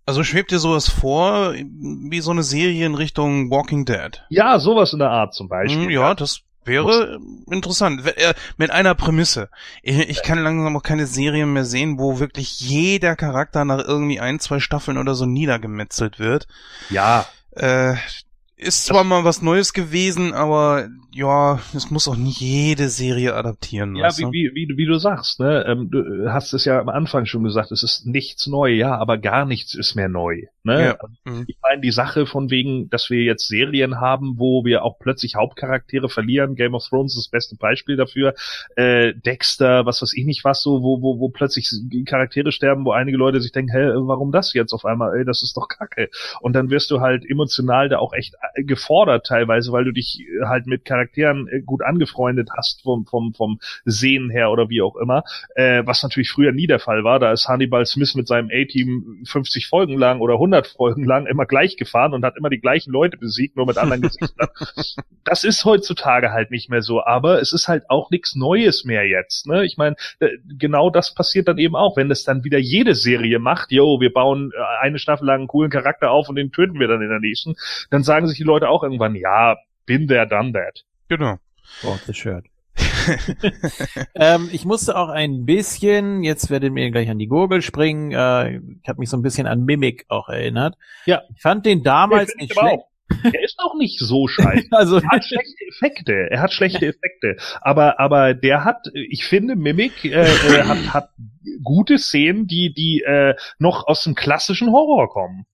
Also schwebt dir sowas vor, wie so eine Serie in Richtung Walking Dead? Ja, sowas in der Art zum Beispiel. Hm, ja, das wäre interessant. Äh, mit einer Prämisse. Ich kann langsam auch keine Serien mehr sehen, wo wirklich jeder Charakter nach irgendwie ein, zwei Staffeln oder so niedergemetzelt wird. Ja. Äh, ist zwar mal was Neues gewesen, aber ja, es muss auch nicht jede Serie adaptieren. Ja, wie, wie, wie, wie du sagst, ne? Ähm, du hast es ja am Anfang schon gesagt, es ist nichts neu, ja, aber gar nichts ist mehr neu. Ne? Ja. Mhm. Ich meine, die Sache von wegen, dass wir jetzt Serien haben, wo wir auch plötzlich Hauptcharaktere verlieren, Game of Thrones ist das beste Beispiel dafür, äh, Dexter, was weiß ich nicht was, so, wo, wo, wo plötzlich Charaktere sterben, wo einige Leute sich denken, hä, warum das jetzt auf einmal, ey, das ist doch kacke. Und dann wirst du halt emotional da auch echt äh, gefordert teilweise, weil du dich halt mit Charakteren Charakteren äh, gut angefreundet hast vom, vom, vom Sehen her oder wie auch immer, äh, was natürlich früher nie der Fall war. Da ist Hannibal Smith mit seinem A-Team 50 Folgen lang oder 100 Folgen lang immer gleich gefahren und hat immer die gleichen Leute besiegt, nur mit anderen Gesichtern. das ist heutzutage halt nicht mehr so, aber es ist halt auch nichts Neues mehr jetzt. Ne? Ich meine, äh, genau das passiert dann eben auch, wenn es dann wieder jede Serie macht, yo, wir bauen äh, eine Staffel lang einen coolen Charakter auf und den töten wir dann in der nächsten, dann sagen sich die Leute auch irgendwann, ja, bin there, done that. Genau. Oh, the shirt. ähm, ich musste auch ein bisschen, jetzt werdet mir gleich an die Gurgel springen, äh, ich habe mich so ein bisschen an Mimic auch erinnert. Ja. Ich fand den damals nicht schlecht. Er ist auch nicht so scheiße. also er hat schlechte Effekte. Er hat schlechte Effekte. Aber aber der hat, ich finde, Mimic äh, äh, hat, hat gute Szenen, die die äh, noch aus dem klassischen Horror kommen.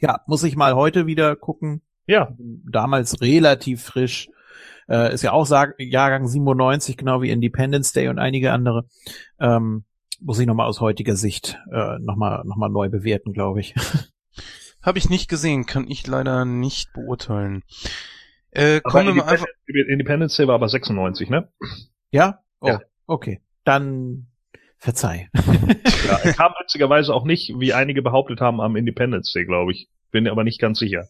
Ja, muss ich mal heute wieder gucken. Ja. Damals relativ frisch. Äh, ist ja auch Sag Jahrgang 97, genau wie Independence Day und einige andere. Ähm, muss ich nochmal aus heutiger Sicht äh, nochmal noch mal neu bewerten, glaube ich. Habe ich nicht gesehen, kann ich leider nicht beurteilen. Äh, kommen wir einfach. Independence Day war aber 96, ne? Ja? Oh, ja. okay. Dann verzeih. ja, er kam witzigerweise auch nicht, wie einige behauptet haben, am Independence Day, glaube ich. Bin aber nicht ganz sicher.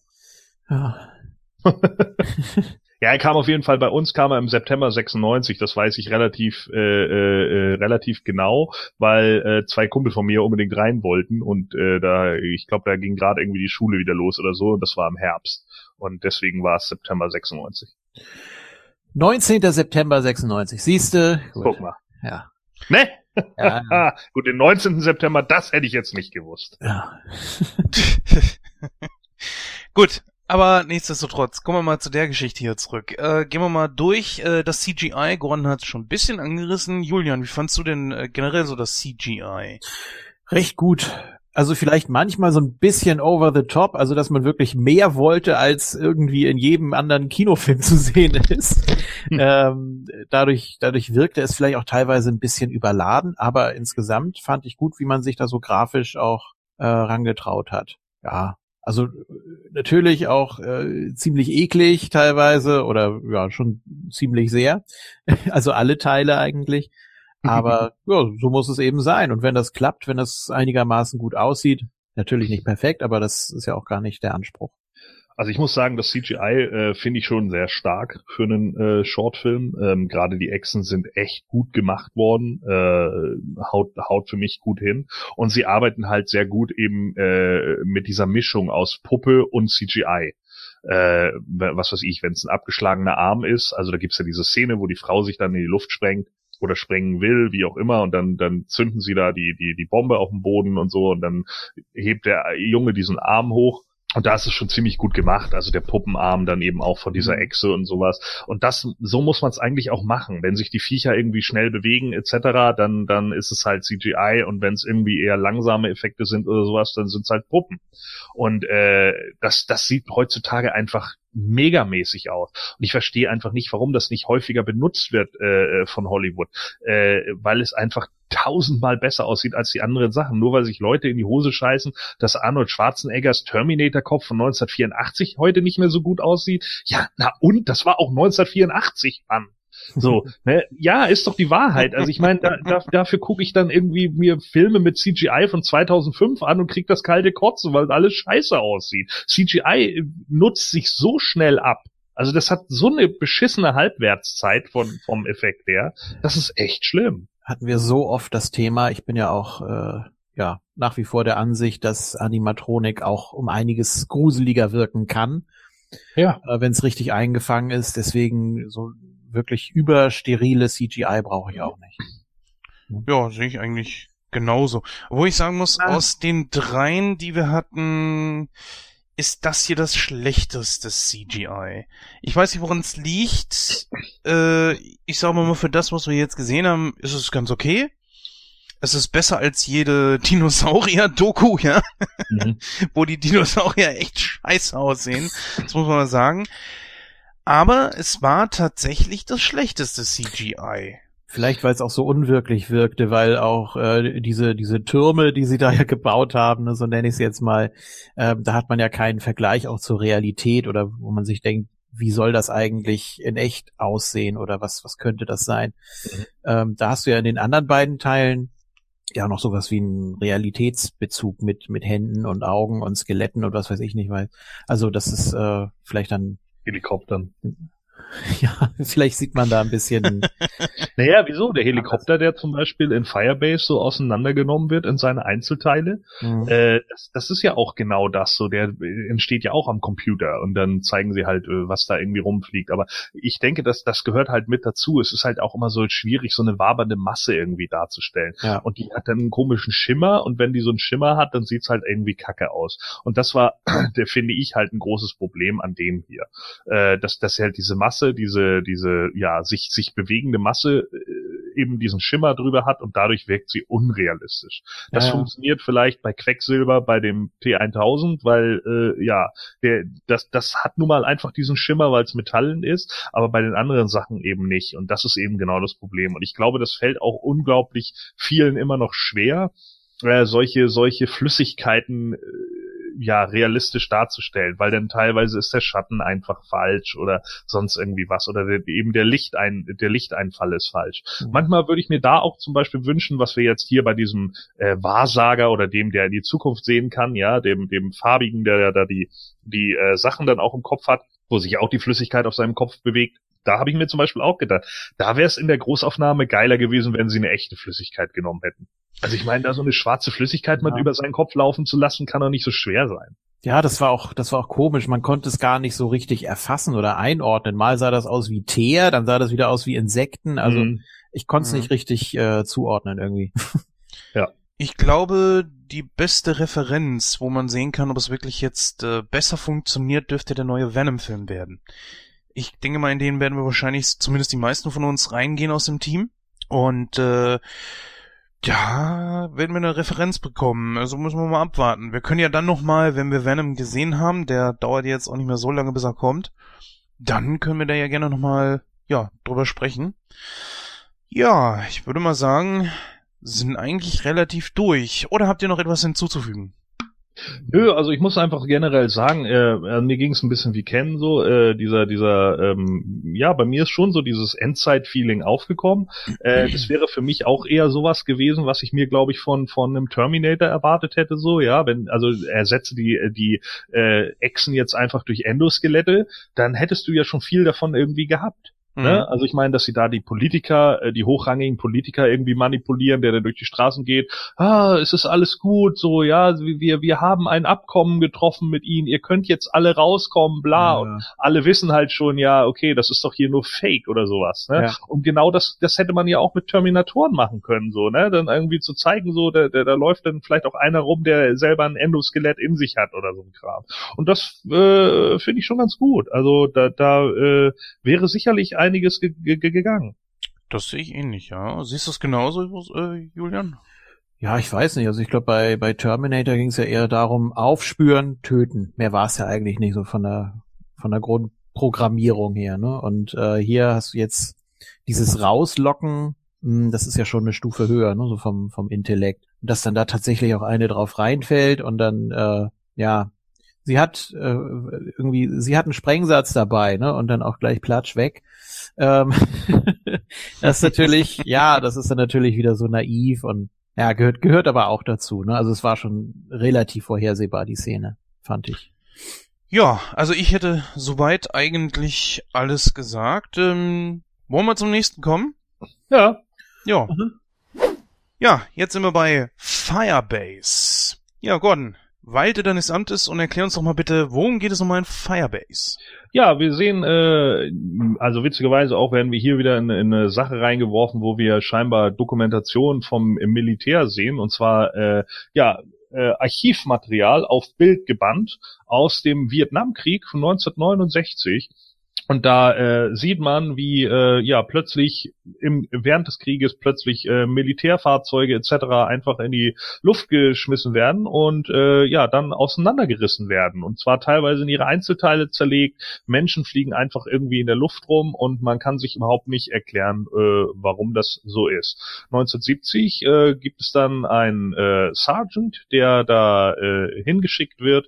Ja. Ja, er kam auf jeden Fall bei uns, kam er im September 96, das weiß ich relativ äh, äh, relativ genau, weil äh, zwei Kumpel von mir unbedingt rein wollten und äh, da, ich glaube, da ging gerade irgendwie die Schule wieder los oder so und das war im Herbst und deswegen war es September 96. 19. September 96, siehste? Guck mal. Ja. Ne? Ja. Gut, den 19. September, das hätte ich jetzt nicht gewusst. Ja. Gut, Aber nichtsdestotrotz, kommen wir mal zu der Geschichte hier zurück. Äh, gehen wir mal durch. Äh, das CGI, Gordon hat es schon ein bisschen angerissen. Julian, wie fandst du denn äh, generell so das CGI? Recht gut. Also vielleicht manchmal so ein bisschen over the top, also dass man wirklich mehr wollte, als irgendwie in jedem anderen Kinofilm zu sehen ist. Hm. Ähm, dadurch, dadurch wirkte es vielleicht auch teilweise ein bisschen überladen, aber insgesamt fand ich gut, wie man sich da so grafisch auch äh, rangetraut hat. Ja, also natürlich auch äh, ziemlich eklig teilweise oder ja schon ziemlich sehr. Also alle Teile eigentlich. Aber ja, so muss es eben sein. Und wenn das klappt, wenn das einigermaßen gut aussieht, natürlich nicht perfekt, aber das ist ja auch gar nicht der Anspruch. Also ich muss sagen, das CGI äh, finde ich schon sehr stark für einen äh, Shortfilm. Ähm, Gerade die Echsen sind echt gut gemacht worden, äh, haut, haut für mich gut hin. Und sie arbeiten halt sehr gut eben äh, mit dieser Mischung aus Puppe und CGI. Äh, was weiß ich, wenn es ein abgeschlagener Arm ist, also da gibt's ja diese Szene, wo die Frau sich dann in die Luft sprengt oder sprengen will, wie auch immer, und dann, dann zünden sie da die, die, die Bombe auf den Boden und so, und dann hebt der Junge diesen Arm hoch und da ist es schon ziemlich gut gemacht, also der Puppenarm dann eben auch von dieser mhm. Echse und sowas. Und das, so muss man es eigentlich auch machen. Wenn sich die Viecher irgendwie schnell bewegen etc., dann, dann ist es halt CGI und wenn es irgendwie eher langsame Effekte sind oder sowas, dann sind es halt Puppen. Und äh, das, das sieht heutzutage einfach megamäßig aus. Und ich verstehe einfach nicht, warum das nicht häufiger benutzt wird äh, von Hollywood, äh, weil es einfach tausendmal besser aussieht als die anderen Sachen. Nur weil sich Leute in die Hose scheißen, dass Arnold Schwarzeneggers Terminator-Kopf von 1984 heute nicht mehr so gut aussieht. Ja, na und, das war auch 1984, Mann. So, ne? ja, ist doch die Wahrheit. Also ich meine, da, da, dafür gucke ich dann irgendwie mir Filme mit CGI von 2005 an und krieg das kalte Kotzen, weil alles scheiße aussieht. CGI nutzt sich so schnell ab. Also das hat so eine beschissene Halbwertszeit von vom Effekt her. Das ist echt schlimm hatten wir so oft das Thema. Ich bin ja auch äh, ja nach wie vor der Ansicht, dass Animatronik auch um einiges gruseliger wirken kann. Ja. Äh, Wenn es richtig eingefangen ist. Deswegen so wirklich übersterile CGI brauche ich auch nicht. Ja, sehe ich eigentlich genauso. Wo ich sagen muss, ah. aus den dreien, die wir hatten, ist das hier das schlechteste CGI. Ich weiß nicht, woran es liegt. Äh, ich sag mal, für das, was wir jetzt gesehen haben, ist es ganz okay. Es ist besser als jede Dinosaurier-Doku, ja. Mhm. Wo die Dinosaurier echt scheiße aussehen. Das muss man mal sagen. Aber es war tatsächlich das schlechteste CGI. Vielleicht, weil es auch so unwirklich wirkte, weil auch äh, diese diese Türme, die sie da ja gebaut haben, ne, so nenne ich es jetzt mal, äh, da hat man ja keinen Vergleich auch zur Realität oder wo man sich denkt, wie soll das eigentlich in echt aussehen oder was was könnte das sein? Mhm. Ähm, da hast du ja in den anderen beiden Teilen ja noch sowas wie einen Realitätsbezug mit mit Händen und Augen und Skeletten und was weiß ich nicht, weil also das ist äh, vielleicht dann Helikoptern. Ja, vielleicht sieht man da ein bisschen. naja, wieso? Der Helikopter, der zum Beispiel in Firebase so auseinandergenommen wird in seine Einzelteile, mhm. äh, das, das ist ja auch genau das. So, der entsteht ja auch am Computer und dann zeigen sie halt, äh, was da irgendwie rumfliegt. Aber ich denke, dass das gehört halt mit dazu. Es ist halt auch immer so schwierig, so eine wabernde Masse irgendwie darzustellen. Ja. Und die hat dann einen komischen Schimmer und wenn die so einen Schimmer hat, dann sieht's halt irgendwie kacke aus. Und das war, der finde ich halt ein großes Problem an dem hier, äh, dass, dass halt diese Masse Masse, diese, diese, ja, sich, sich bewegende Masse äh, eben diesen Schimmer drüber hat und dadurch wirkt sie unrealistisch. Das ja, funktioniert vielleicht bei Quecksilber bei dem T1000, weil, äh, ja, der, das, das hat nun mal einfach diesen Schimmer, weil es Metallen ist, aber bei den anderen Sachen eben nicht. Und das ist eben genau das Problem. Und ich glaube, das fällt auch unglaublich vielen immer noch schwer, äh, solche, solche Flüssigkeiten äh, ja realistisch darzustellen, weil dann teilweise ist der Schatten einfach falsch oder sonst irgendwie was oder der, eben der Lichtein der Lichteinfall ist falsch. Mhm. Manchmal würde ich mir da auch zum Beispiel wünschen, was wir jetzt hier bei diesem äh, Wahrsager oder dem, der in die Zukunft sehen kann, ja, dem dem farbigen, der da die die äh, Sachen dann auch im Kopf hat, wo sich auch die Flüssigkeit auf seinem Kopf bewegt, da habe ich mir zum Beispiel auch gedacht, da wäre es in der Großaufnahme geiler gewesen, wenn sie eine echte Flüssigkeit genommen hätten. Also ich meine, da so eine schwarze Flüssigkeit mal über seinen Kopf laufen zu lassen, kann doch nicht so schwer sein. Ja, das war auch, das war auch komisch. Man konnte es gar nicht so richtig erfassen oder einordnen. Mal sah das aus wie Teer, dann sah das wieder aus wie Insekten. Also mhm. ich konnte es mhm. nicht richtig äh, zuordnen irgendwie. Ja. Ich glaube, die beste Referenz, wo man sehen kann, ob es wirklich jetzt äh, besser funktioniert, dürfte der neue Venom-Film werden. Ich denke mal, in den werden wir wahrscheinlich zumindest die meisten von uns reingehen aus dem Team. Und äh, ja, werden wir eine Referenz bekommen. Also müssen wir mal abwarten. Wir können ja dann noch mal, wenn wir Venom gesehen haben, der dauert jetzt auch nicht mehr so lange, bis er kommt, dann können wir da ja gerne noch mal ja drüber sprechen. Ja, ich würde mal sagen, sind eigentlich relativ durch. Oder habt ihr noch etwas hinzuzufügen? Nö, also ich muss einfach generell sagen, äh, mir ging es ein bisschen wie Ken so, äh, dieser, dieser, ähm, ja, bei mir ist schon so dieses Endzeit-Feeling aufgekommen. Äh, das wäre für mich auch eher sowas gewesen, was ich mir, glaube ich, von von einem Terminator erwartet hätte, so, ja, wenn, also ersetze die, die äh, Echsen jetzt einfach durch Endoskelette, dann hättest du ja schon viel davon irgendwie gehabt. Ne? Mhm. Also ich meine, dass sie da die Politiker, äh, die hochrangigen Politiker irgendwie manipulieren, der dann durch die Straßen geht. Ah, es ist alles gut, so ja, wir wir haben ein Abkommen getroffen mit ihnen. Ihr könnt jetzt alle rauskommen, bla. Ja. Und alle wissen halt schon, ja, okay, das ist doch hier nur Fake oder sowas. Ne? Ja. Und genau das das hätte man ja auch mit Terminatoren machen können, so ne, dann irgendwie zu zeigen, so da, da, da läuft dann vielleicht auch einer rum, der selber ein Endoskelett in sich hat oder so ein Kram. Und das äh, finde ich schon ganz gut. Also da da äh, wäre sicherlich einiges ge ge gegangen. Das sehe ich ähnlich, ja. Siehst du es genauso, äh, Julian? Ja, ich weiß nicht. Also ich glaube, bei, bei Terminator ging es ja eher darum, aufspüren, töten. Mehr war es ja eigentlich nicht so von der von der Grundprogrammierung her. Ne? Und äh, hier hast du jetzt dieses Rauslocken, mh, hm, das ist ja schon eine Stufe höher, ne? so vom, vom Intellekt. Und dass dann da tatsächlich auch eine drauf reinfällt und dann, äh, ja, sie hat äh, irgendwie, sie hat einen Sprengsatz dabei, ne? Und dann auch gleich platsch weg. Ähm, das ist natürlich, ja, das ist dann natürlich wieder so naiv und ja, gehört, gehört aber auch dazu, ne? Also es war schon relativ vorhersehbar, die Szene, fand ich. Ja, also ich hätte soweit eigentlich alles gesagt. Ähm, wollen wir zum nächsten kommen? Ja. Ja. Mhm. Ja, jetzt sind wir bei Firebase. Ja, Gordon, walte deines Amtes und erklär uns doch mal bitte, worum geht es um ein Firebase? Ja, wir sehen, äh, also witzigerweise auch werden wir hier wieder in, in eine Sache reingeworfen, wo wir scheinbar Dokumentation vom Militär sehen, und zwar, äh, ja, äh, Archivmaterial auf Bild gebannt aus dem Vietnamkrieg von 1969 und da äh, sieht man, wie äh, ja plötzlich im, während des Krieges plötzlich äh, Militärfahrzeuge etc. einfach in die Luft geschmissen werden und äh, ja dann auseinandergerissen werden. Und zwar teilweise in ihre Einzelteile zerlegt. Menschen fliegen einfach irgendwie in der Luft rum und man kann sich überhaupt nicht erklären, äh, warum das so ist. 1970 äh, gibt es dann einen äh, Sergeant, der da äh, hingeschickt wird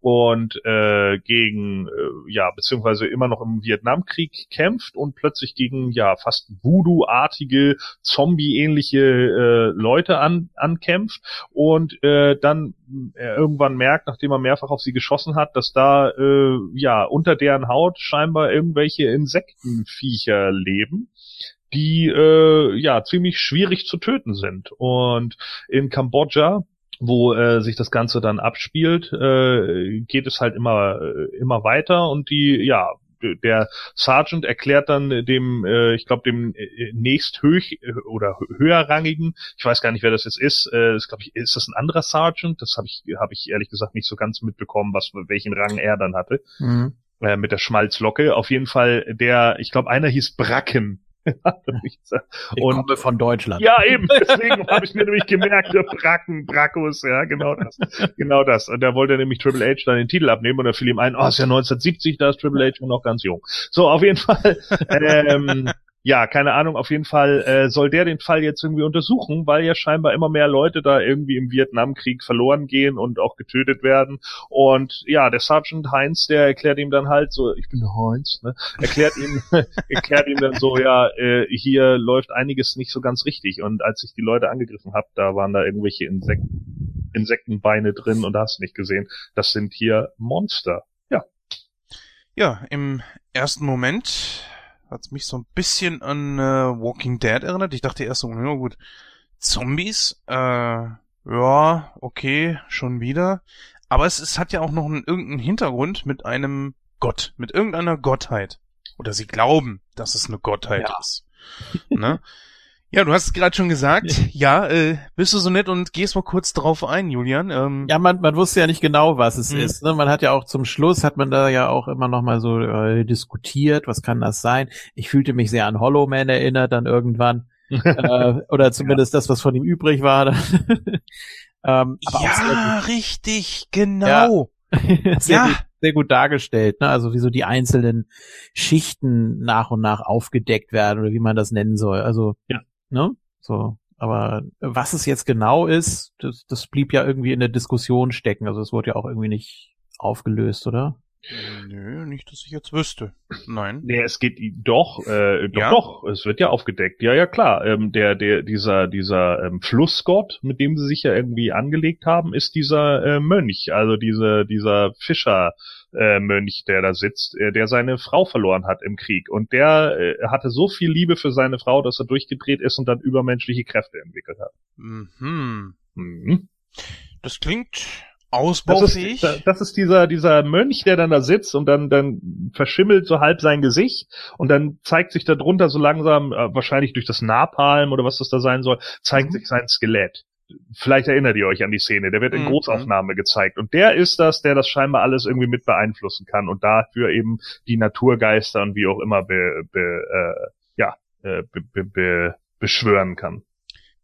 und äh, gegen äh, ja beziehungsweise immer noch im Vietnamkrieg kämpft und plötzlich gegen ja fast Voodoo-artige Zombie-ähnliche äh, Leute an, ankämpft und äh, dann äh, irgendwann merkt, nachdem er mehrfach auf sie geschossen hat, dass da äh, ja unter deren Haut scheinbar irgendwelche Insektenviecher leben die äh, ja ziemlich schwierig zu töten sind. Und in Kambodscha wo äh, sich das Ganze dann abspielt, äh, geht es halt immer äh, immer weiter und die ja der Sergeant erklärt dann dem, äh, ich glaube dem äh, nächst höch oder höherrangigen, ich weiß gar nicht, wer das jetzt ist, äh, das glaube ich, ist das ein anderer Sergeant? Das habe ich habe ich ehrlich gesagt nicht so ganz mitbekommen, was welchen Rang er dann hatte. Mhm. Äh, mit der Schmalzlocke. Auf jeden Fall der, ich glaube, einer hieß Bracken ich komme von Deutschland. Ja, eben. Deswegen habe ich mir nämlich gemerkt, der Bracken, Brackus, ja, genau das. Genau das. Und da wollte nämlich Triple H dann den Titel abnehmen und da fiel ihm ein, oh, ist ja 1970, da ist Triple H noch ganz jung. So, auf jeden Fall. Ähm, ja, keine Ahnung, auf jeden Fall äh, soll der den Fall jetzt irgendwie untersuchen, weil ja scheinbar immer mehr Leute da irgendwie im Vietnamkrieg verloren gehen und auch getötet werden. Und ja, der Sergeant Heinz, der erklärt ihm dann halt so, ich bin Heinz, ne? Erklärt ihm, erklärt ihm dann so, ja, äh, hier läuft einiges nicht so ganz richtig. Und als ich die Leute angegriffen habe, da waren da irgendwelche Insekten, Insektenbeine drin und hast nicht gesehen. Das sind hier Monster. Ja. Ja, im ersten Moment hat mich so ein bisschen an äh, Walking Dead erinnert. Ich dachte erst so, ja gut, Zombies, äh, ja, okay, schon wieder. Aber es, es hat ja auch noch einen, irgendeinen Hintergrund mit einem Gott, mit irgendeiner Gottheit. Oder sie glauben, dass es eine Gottheit ja. ist. ne? Ja, du hast es gerade schon gesagt. Ja, äh, bist du so nett und gehst mal kurz drauf ein, Julian. Ähm, ja, man, man wusste ja nicht genau, was es hm. ist. Ne? Man hat ja auch zum Schluss, hat man da ja auch immer noch mal so äh, diskutiert, was kann das sein? Ich fühlte mich sehr an Hollow Man erinnert dann irgendwann. äh, oder zumindest ja. das, was von ihm übrig war. ähm, ja, richtig, genau. Ja. sehr, ja. Gut, sehr gut dargestellt, ne? Also wie so die einzelnen Schichten nach und nach aufgedeckt werden oder wie man das nennen soll. Also ja ne? So. Aber was es jetzt genau ist, das, das blieb ja irgendwie in der Diskussion stecken. Also es wurde ja auch irgendwie nicht aufgelöst, oder? Nö, nicht, dass ich jetzt wüsste. Nein. Nee, es geht doch, äh, doch, ja? doch, es wird ja aufgedeckt. Ja, ja, klar. Ähm, der, der, dieser, dieser ähm, Flussgott, mit dem sie sich ja irgendwie angelegt haben, ist dieser äh, Mönch, also diese, dieser Fischer, äh, Mönch, der da sitzt, äh, der seine Frau verloren hat im Krieg. Und der äh, hatte so viel Liebe für seine Frau, dass er durchgedreht ist und dann übermenschliche Kräfte entwickelt hat. Mhm. mhm. Das klingt ausbaufähig. Das ist, das ist dieser, dieser Mönch, der dann da sitzt und dann, dann verschimmelt so halb sein Gesicht und dann zeigt sich da drunter so langsam, äh, wahrscheinlich durch das Napalm oder was das da sein soll, zeigt mhm. sich sein Skelett vielleicht erinnert ihr euch an die Szene, der wird in mhm. Großaufnahme gezeigt. Und der ist das, der das scheinbar alles irgendwie mit beeinflussen kann und dafür eben die Naturgeister und wie auch immer be, be, äh, ja, äh, be, be, be, beschwören kann.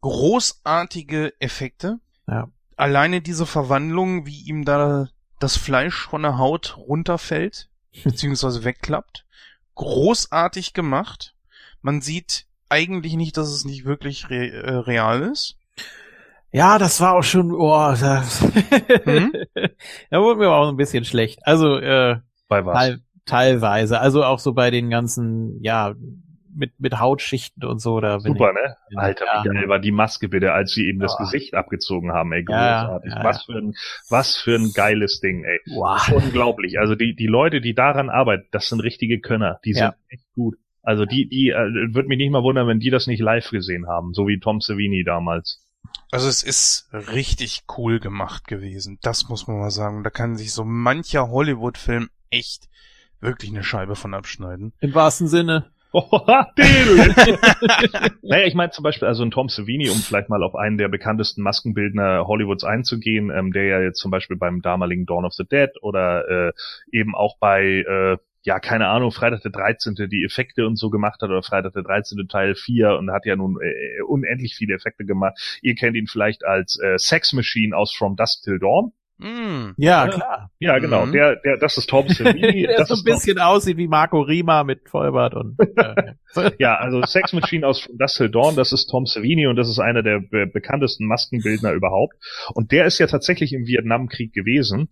Großartige Effekte. Ja. Alleine diese Verwandlung, wie ihm da das Fleisch von der Haut runterfällt, beziehungsweise wegklappt. Großartig gemacht. Man sieht eigentlich nicht, dass es nicht wirklich re äh, real ist. Ja, das war auch schon, oh, das, hm? da wurde mir auch ein bisschen schlecht. Also, äh, bei was? Teil, teilweise. Also auch so bei den ganzen, ja, mit, mit Hautschichten und so. Da Super, ich, ne? Alter, ja. wie geil war die Maske bitte, als sie ihm das oh. Gesicht abgezogen haben, ey, großartig. Ja, ja, was für ein, was für ein geiles Ding, ey. Wow. Unglaublich. Also die, die Leute, die daran arbeiten, das sind richtige Könner. Die sind echt gut. Also die, die, äh, würde mich nicht mal wundern, wenn die das nicht live gesehen haben, so wie Tom Savini damals. Also es ist richtig cool gemacht gewesen. Das muss man mal sagen. Da kann sich so mancher Hollywood-Film echt wirklich eine Scheibe von abschneiden. Im wahrsten Sinne. naja, ich meine zum Beispiel, also ein Tom Savini, um vielleicht mal auf einen der bekanntesten Maskenbildner Hollywoods einzugehen, ähm, der ja jetzt zum Beispiel beim damaligen Dawn of the Dead oder äh, eben auch bei äh, ja, keine Ahnung, Freitag der 13. die Effekte und so gemacht hat oder Freitag der 13. Teil 4 und hat ja nun äh, unendlich viele Effekte gemacht. Ihr kennt ihn vielleicht als äh, Sex Machine aus From Dusk Till Dawn. Mm, ja, klar. Ja, genau. Mhm. Der, der, das ist Tom Savini. der das so ein bisschen Tom aussieht wie Marco Rima mit Vollbart und. Äh, ja, also Sex Machine aus Dust Till Dawn, das ist Tom Savini und das ist einer der be bekanntesten Maskenbildner überhaupt. Und der ist ja tatsächlich im Vietnamkrieg gewesen.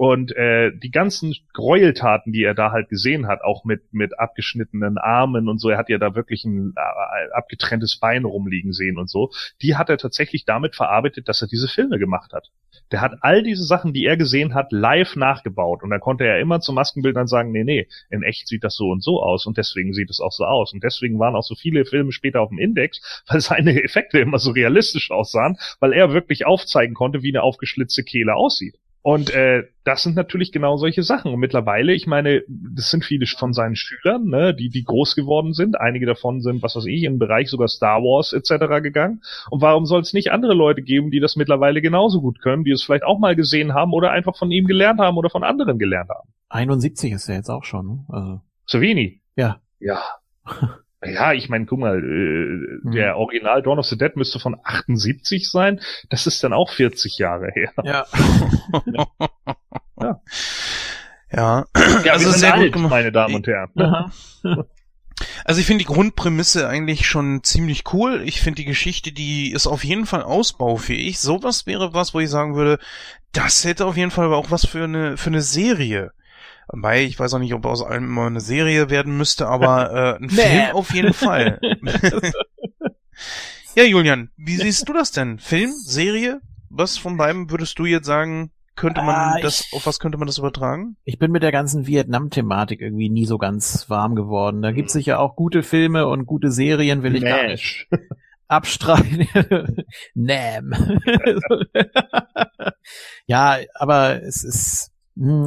Und äh, die ganzen Gräueltaten, die er da halt gesehen hat, auch mit mit abgeschnittenen Armen und so, er hat ja da wirklich ein äh, abgetrenntes Bein rumliegen sehen und so, die hat er tatsächlich damit verarbeitet, dass er diese Filme gemacht hat. Der hat all diese Sachen, die er gesehen hat, live nachgebaut. Und dann konnte er immer zu Maskenbildern sagen, nee, nee, in echt sieht das so und so aus und deswegen sieht es auch so aus. Und deswegen waren auch so viele Filme später auf dem Index, weil seine Effekte immer so realistisch aussahen, weil er wirklich aufzeigen konnte, wie eine aufgeschlitzte Kehle aussieht. Und äh, das sind natürlich genau solche Sachen. Und mittlerweile, ich meine, das sind viele von seinen Schülern, ne, die, die groß geworden sind. Einige davon sind, was weiß ich, im Bereich sogar Star Wars etc. gegangen. Und warum soll es nicht andere Leute geben, die das mittlerweile genauso gut können, die es vielleicht auch mal gesehen haben oder einfach von ihm gelernt haben oder von anderen gelernt haben? 71 ist er jetzt auch schon. Ne? Also. Savini? Ja. Ja. Ja, ich meine, guck mal, äh, hm. der Original Dawn of the Dead müsste von 78 sein. Das ist dann auch 40 Jahre her. Ja. ja. Ja, ja also sehr alt, gut gemacht. meine Damen und Herren. Also ich finde die Grundprämisse eigentlich schon ziemlich cool. Ich finde die Geschichte, die ist auf jeden Fall ausbaufähig. Sowas wäre was, wo ich sagen würde, das hätte auf jeden Fall auch was für eine für eine Serie. Wobei, ich weiß auch nicht, ob aus allem immer eine Serie werden müsste, aber äh, ein. Film auf jeden Fall. ja, Julian, wie siehst du das denn? Film, Serie? Was von beiden würdest du jetzt sagen, könnte man ah, das, auf was könnte man das übertragen? Ich bin mit der ganzen Vietnam-Thematik irgendwie nie so ganz warm geworden. Da gibt's sicher auch gute Filme und gute Serien, will ich Nash. gar nicht abstreiten. Nam. ja, aber es ist,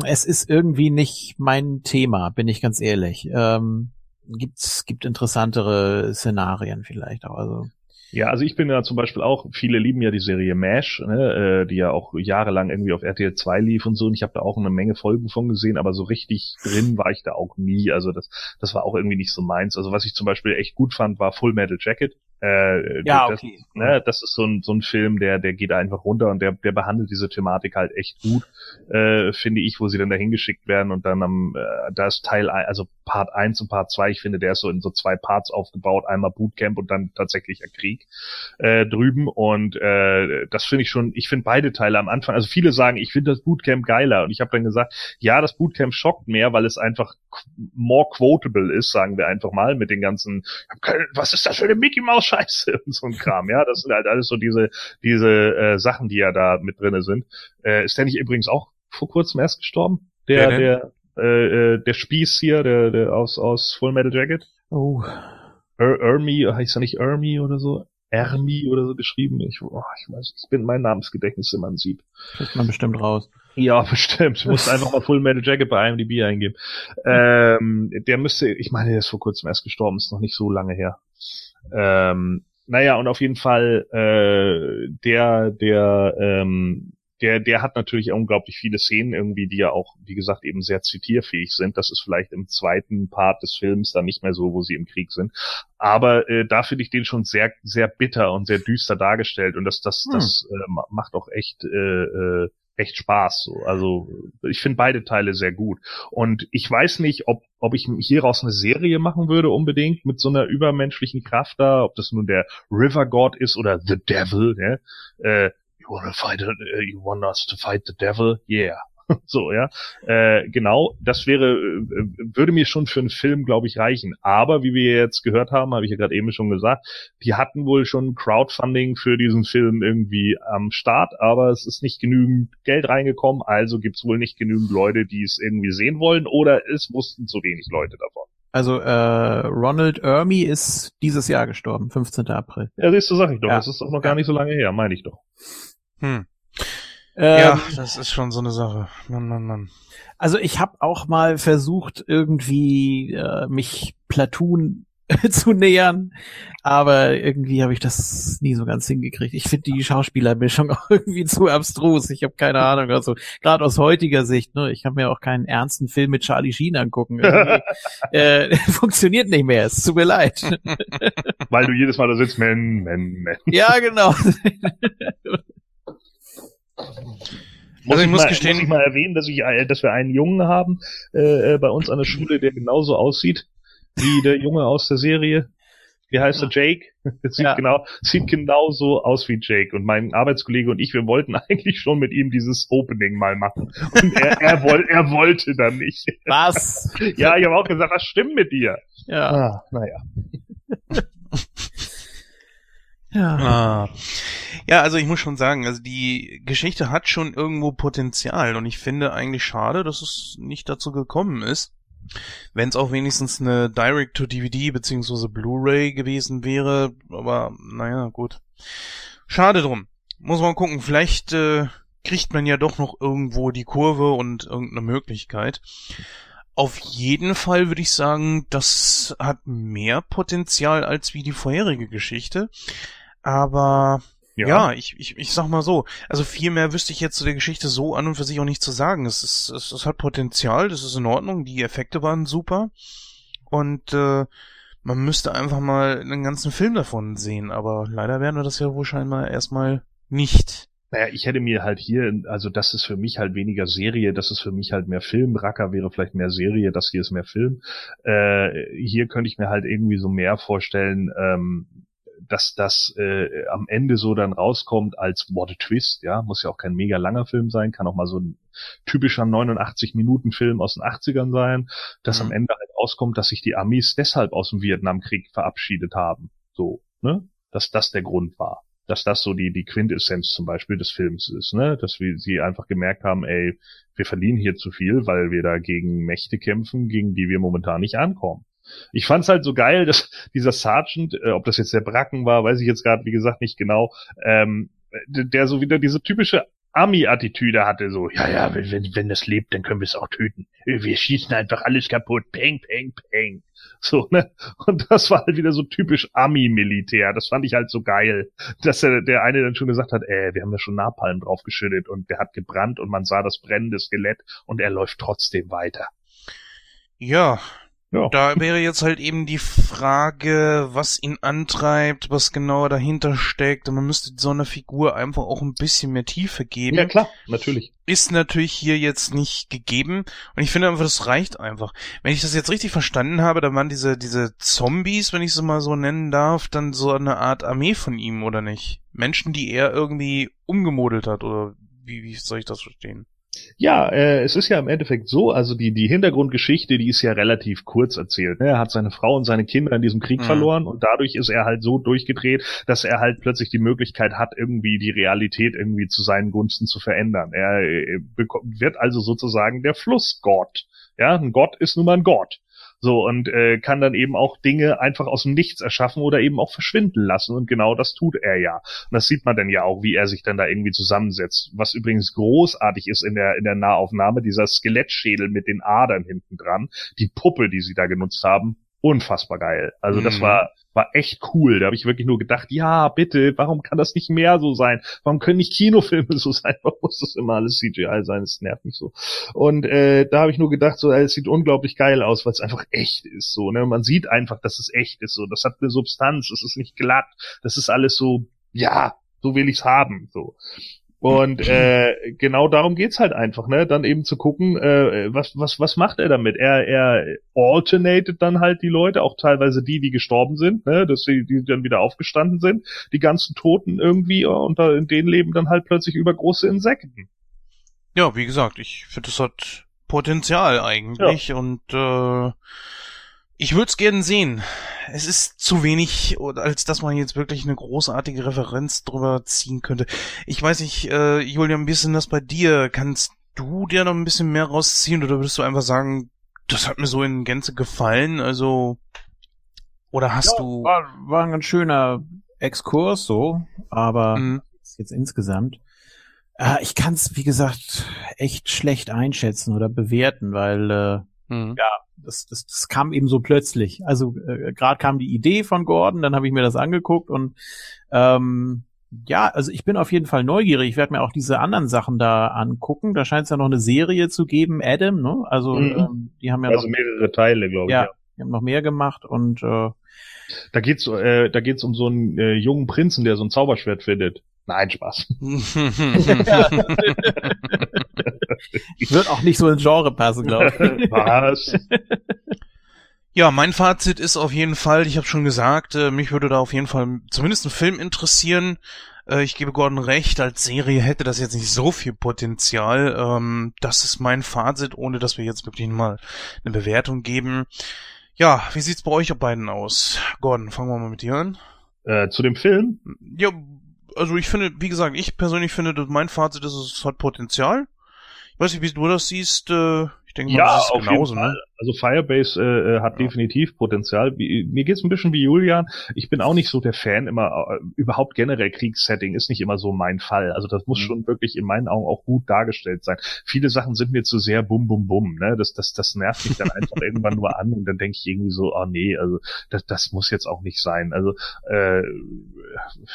es ist irgendwie nicht mein Thema, bin ich ganz ehrlich. Ähm, gibt's gibt interessantere Szenarien vielleicht auch. Also Ja, also ich bin ja zum Beispiel auch, viele lieben ja die Serie MASH, ne, äh, die ja auch jahrelang irgendwie auf RTL 2 lief und so und ich habe da auch eine Menge Folgen von gesehen, aber so richtig drin war ich da auch nie. Also das, das war auch irgendwie nicht so meins. Also was ich zum Beispiel echt gut fand, war Full Metal Jacket. Äh, ja, das, okay. Ne, das ist so ein, so ein Film, der, der geht einfach runter und der, der behandelt diese Thematik halt echt gut, äh, finde ich, wo sie dann dahin geschickt werden und dann am, äh, da ist Teil, ein, also Part 1 und Part 2, ich finde, der ist so in so zwei Parts aufgebaut, einmal Bootcamp und dann tatsächlicher Krieg äh, drüben und äh, das finde ich schon, ich finde beide Teile am Anfang, also viele sagen, ich finde das Bootcamp geiler und ich habe dann gesagt, ja, das Bootcamp schockt mehr, weil es einfach more quotable ist, sagen wir einfach mal, mit den ganzen, was ist das für eine Mickey Mouse Scheiße und so ein Kram, ja, das sind halt alles so diese diese äh, Sachen, die ja da mit drinne sind. Äh, ist der nicht übrigens auch vor kurzem erst gestorben? Der Wer der äh, äh, der Spieß hier, der der aus aus Full Metal Jacket? Oh. Er Ermi, heißt er nicht Ermi oder so? Ermi oder so geschrieben. Ich, oh, ich weiß, ich bin mein Namensgedächtnis immer ein Sieb. Kriegt man bestimmt raus. Ja, bestimmt. Ich muss einfach mal Full Metal Jacket bei IMDb eingeben. Ähm, der müsste, ich meine, der ist vor kurzem erst gestorben, ist noch nicht so lange her. Ähm, naja, und auf jeden Fall, äh, der, der, ähm, der, der hat natürlich unglaublich viele Szenen irgendwie, die ja auch, wie gesagt, eben sehr zitierfähig sind. Das ist vielleicht im zweiten Part des Films dann nicht mehr so, wo sie im Krieg sind. Aber äh, da finde ich den schon sehr, sehr bitter und sehr düster dargestellt. Und das, das, Hm. das äh, ma- macht auch echt, äh, äh, echt Spaß. So. Also ich finde beide Teile sehr gut. Und ich weiß nicht, ob, ob ich hieraus eine Serie machen würde unbedingt mit so einer übermenschlichen Kraft da, ob das nun der River God ist oder The Devil. Ne? Äh, you wanna fight, uh, you want us to fight the devil? Yeah. So, ja. Äh, genau, das wäre, äh, würde mir schon für einen Film, glaube ich, reichen. Aber wie wir jetzt gehört haben, habe ich ja gerade eben schon gesagt, die hatten wohl schon Crowdfunding für diesen Film irgendwie am Start, aber es ist nicht genügend Geld reingekommen, also gibt's wohl nicht genügend Leute, die es irgendwie sehen wollen, oder es wussten zu wenig Leute davon. Also äh, Ronald Ermy ist dieses Jahr gestorben, 15. April. Ja, siehst du, sag ich doch, Ja. das ist doch noch gar nicht so lange her, meine ich doch. Hm. Ähm, ja, das ist schon so eine Sache. Mann, Mann, Mann. Also ich habe auch mal versucht, irgendwie äh, mich Platoon zu nähern, aber irgendwie habe ich das nie so ganz hingekriegt. Ich finde die Schauspielermischung auch irgendwie zu abstrus. Ich habe keine Ahnung. Also gerade aus heutiger Sicht, ne, ich kann mir auch keinen ernsten Film mit Charlie Sheen angucken. Äh, funktioniert nicht mehr. Es tut mir leid. Weil du jedes Mal da sitzt, man, man, man. ja, genau. Muss Also ich muss mal, gestehen- muss ich mal erwähnen, dass ich, äh, dass wir einen Jungen haben äh, äh, bei uns an der Schule, der genauso aussieht wie der Junge aus der Serie. Wie heißt er? Jake? Das sieht Ja. genau, sieht genauso aus wie Jake. Und mein Arbeitskollege und ich, wir wollten eigentlich schon mit ihm dieses Opening mal machen. Und er, er, woll, er wollte dann nicht. Was? Ja, ich habe auch gesagt, was stimmt mit dir? Ja. Ah, naja. ja. Ah. Ja, also ich muss schon sagen, also die Geschichte hat schon irgendwo Potenzial und ich finde eigentlich schade, dass es nicht dazu gekommen ist. Wenn es auch wenigstens eine Direct-to-DVD beziehungsweise Blu-ray gewesen wäre, aber naja, gut. Schade drum. Muss man gucken, vielleicht äh, kriegt man ja doch noch irgendwo die Kurve und irgendeine Möglichkeit. Auf jeden Fall würde ich sagen, das hat mehr Potenzial als wie die vorherige Geschichte. Aber ja, ich, ich, ich sag mal so, also viel mehr wüsste ich jetzt zu der Geschichte so an und für sich auch nicht zu sagen. Es, ist, es, es hat Potenzial, das ist in Ordnung, die Effekte waren super und äh, man müsste einfach mal einen ganzen Film davon sehen, aber leider werden wir das ja wohl scheinbar erstmal nicht. Naja, ich hätte mir halt hier, also das ist für mich halt weniger Serie, das ist für mich halt mehr Film. Racker wäre vielleicht mehr Serie, das hier ist mehr Film. Äh, hier könnte ich mir halt irgendwie so mehr vorstellen, ähm, dass das äh, am Ende so dann rauskommt als What a Twist, ja, muss ja auch kein mega langer Film sein, kann auch mal so ein typischer 89 Minuten Film aus den 80ern sein, dass Mhm. am Ende halt rauskommt, dass sich die Amis deshalb aus dem Vietnamkrieg verabschiedet haben, so, ne, dass das der Grund war dass das so die, die Quintessenz zum Beispiel des Films ist, ne? Dass wir sie einfach gemerkt haben, ey, wir verlieren hier zu viel, weil wir da gegen Mächte kämpfen, gegen die wir momentan nicht ankommen. Ich fand's halt so geil, dass dieser Sergeant, äh, ob das jetzt der Bracken war, weiß ich jetzt gerade, wie gesagt, nicht genau, ähm, der, so wieder diese typische Ami-Attitüde hatte, so, ja, ja, wenn, wenn das lebt, dann können wir es auch töten. Wir schießen einfach alles kaputt. Peng, peng, peng. So, ne? Und das war halt wieder so typisch Ami-Militär. Das fand ich halt so geil, dass der, der eine dann schon gesagt hat, äh, wir haben da schon Napalm draufgeschüttet und der hat gebrannt und man sah das brennende Skelett und er läuft trotzdem weiter. Ja, ja. Da wäre jetzt halt eben die Frage, was ihn antreibt, was genauer dahinter steckt. Und man müsste so einer Figur einfach auch ein bisschen mehr Tiefe geben. Ja, klar, natürlich. Ist natürlich hier jetzt nicht gegeben. Und ich finde einfach, das reicht einfach. Wenn ich das jetzt richtig verstanden habe, dann waren diese, diese Zombies, wenn ich sie mal so nennen darf, dann so eine Art Armee von ihm, oder nicht? Menschen, die er irgendwie umgemodelt hat, oder wie, wie soll ich das verstehen? Ja, äh, es ist ja im Endeffekt so, also die, die Hintergrundgeschichte, die ist ja relativ kurz erzählt. Ne? Er hat seine Frau und seine Kinder in diesem Krieg mhm. verloren und dadurch ist er halt so durchgedreht, dass er halt plötzlich die Möglichkeit hat, irgendwie die Realität irgendwie zu seinen Gunsten zu verändern. Er äh, wird also sozusagen der Flussgott. Ja, ein Gott ist nun mal ein Gott. So, und äh, kann dann eben auch Dinge einfach aus dem Nichts erschaffen oder eben auch verschwinden lassen. Und genau das tut er ja. Und das sieht man dann ja auch, wie er sich dann da irgendwie zusammensetzt. Was übrigens großartig ist in der, in der Nahaufnahme, dieser Skelettschädel mit den Adern hinten dran, die Puppe, die sie da genutzt haben, unfassbar geil. Also das mhm. war war echt cool. Da habe ich wirklich nur gedacht, ja, bitte, warum kann das nicht mehr so sein? Warum können nicht Kinofilme so sein? Warum muss das immer alles CGI sein? Das nervt mich so. Und äh, da habe ich nur gedacht, so, es sieht unglaublich geil aus, weil es einfach echt ist. So, ne? Man sieht einfach, dass es echt ist. So, das hat eine Substanz. Es ist nicht glatt. Das ist alles so, ja, so will ich's haben. So. Und äh, genau darum geht's halt einfach, ne? Dann eben zu gucken, äh, was, was, was macht er damit? Er, er alternated dann halt die Leute, auch teilweise die, die gestorben sind, ne? Dass sie die dann wieder aufgestanden sind, die ganzen Toten irgendwie und da in denen leben dann halt plötzlich übergroße Insekten. Ja, wie gesagt, ich finde, das hat Potenzial eigentlich ja. und äh, ich würde es gerne sehen. Es ist zu wenig, als dass man jetzt wirklich eine großartige Referenz drüber ziehen könnte. Ich weiß nicht, äh, Julian, wie ist denn das bei dir? Kannst du dir noch ein bisschen mehr rausziehen oder würdest du einfach sagen, das hat mir so in Gänze gefallen? Also, oder hast ja, du... War, war ein ganz schöner Exkurs so, aber mhm. jetzt insgesamt. Äh, ich kann es, wie gesagt, echt schlecht einschätzen oder bewerten, weil äh, mhm. ja, das, das, das kam eben so plötzlich. Also äh, gerade kam die Idee von Gordon, dann habe ich mir das angeguckt und ähm, ja, also ich bin auf jeden Fall neugierig. Ich werde mir auch diese anderen Sachen da angucken. Da scheint es ja noch eine Serie zu geben, Adam, ne? Also mhm. ähm, die haben ja also noch, mehrere Teile, glaube ich. Ja, ja, die haben noch mehr gemacht und äh, da geht's, äh, da geht's um so einen äh, jungen Prinzen, der so ein Zauberschwert findet. Nein, Spaß. Wird auch nicht so ins Genre passen, glaube ich. Was? Ja, mein Fazit ist auf jeden Fall, ich habe schon gesagt, äh, mich würde da auf jeden Fall zumindest ein Film interessieren. Äh, ich gebe Gordon recht, als Serie hätte das jetzt nicht so viel Potenzial. Ähm, das ist mein Fazit, ohne dass wir jetzt wirklich mal eine Bewertung geben. Ja, wie sieht's bei euch beiden aus? Gordon, fangen wir mal mit dir an. Äh, zu dem Film? Ja, also ich finde, wie gesagt, ich persönlich finde, dass mein Fazit ist, es hat Potenzial. Ich weiß nicht, wie du das siehst. Äh, ich denke mal, ja, das ist genauso, ne? Also Firebase äh, äh, hat ja. definitiv Potenzial. Wie, mir geht's ein bisschen wie Julian. Ich bin auch nicht so der Fan immer, äh, überhaupt generell Kriegssetting ist nicht immer so mein Fall. Also das muss mhm. schon wirklich in meinen Augen auch gut dargestellt sein. Viele Sachen sind mir zu sehr bum bum bum. Ne? Das, das, das nervt mich dann einfach irgendwann nur an und dann denke ich irgendwie so, oh nee, also das, das muss jetzt auch nicht sein. Also äh,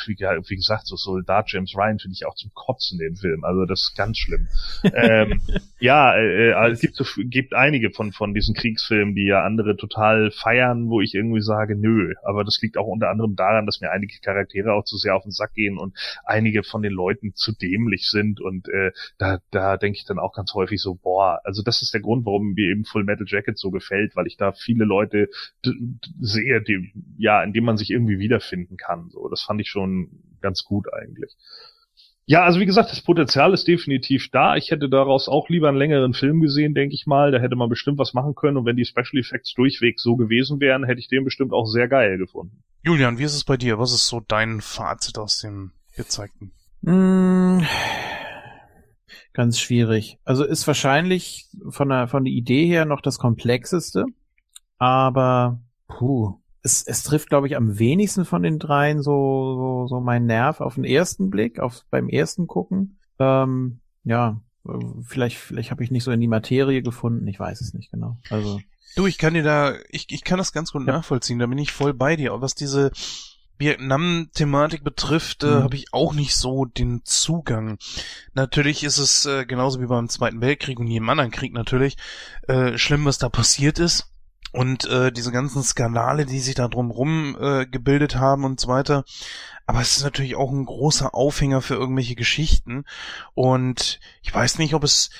wie, wie gesagt, so Soldat James Ryan finde ich auch zum Kotzen den Film. Also das ist ganz schlimm. ähm, ja, äh, äh, es gibt, so, gibt einige von, von diesen Kriegsfilmen, die ja andere total feiern, wo ich irgendwie sage, nö. Aber das liegt auch unter anderem daran, dass mir einige Charaktere auch zu sehr auf den Sack gehen und einige von den Leuten zu dämlich sind. Und äh, da, da denke ich dann auch ganz häufig so, boah, also das ist der Grund, warum mir eben Full Metal Jacket so gefällt, weil ich da viele Leute sehe, die, ja, in denen man sich irgendwie wiederfinden kann. So, das fand ich schon ganz gut eigentlich. Ja, also wie gesagt, das Potenzial ist definitiv da. Ich hätte daraus auch lieber einen längeren Film gesehen, denke ich mal. Da hätte man bestimmt was machen können. Und wenn die Special Effects durchweg so gewesen wären, hätte ich den bestimmt auch sehr geil gefunden. Julian, wie ist es bei dir? Was ist so dein Fazit aus dem gezeigten? Mm, ganz schwierig. Also ist wahrscheinlich von der, von der Idee her noch das komplexeste. Aber, puh, es, es trifft, glaube ich, am wenigsten von den dreien so, so, so mein Nerv auf den ersten Blick, auf beim ersten Gucken. Ähm, ja, vielleicht, vielleicht habe ich nicht so in die Materie gefunden. Ich weiß es nicht genau. Also Du, ich kann dir da, ich, ich kann das ganz gut ja. nachvollziehen, da bin ich voll bei dir. Aber was diese Vietnam-Thematik betrifft, äh, mhm. habe ich auch nicht so den Zugang. Natürlich ist es äh, genauso wie beim Zweiten Weltkrieg und jedem anderen Krieg natürlich äh, schlimm, was da passiert ist. Und äh, diese ganzen Skandale, die sich da drumrum äh, gebildet haben und so weiter. Aber es ist natürlich auch ein großer Aufhänger für irgendwelche Geschichten. Und ich weiß nicht, ob es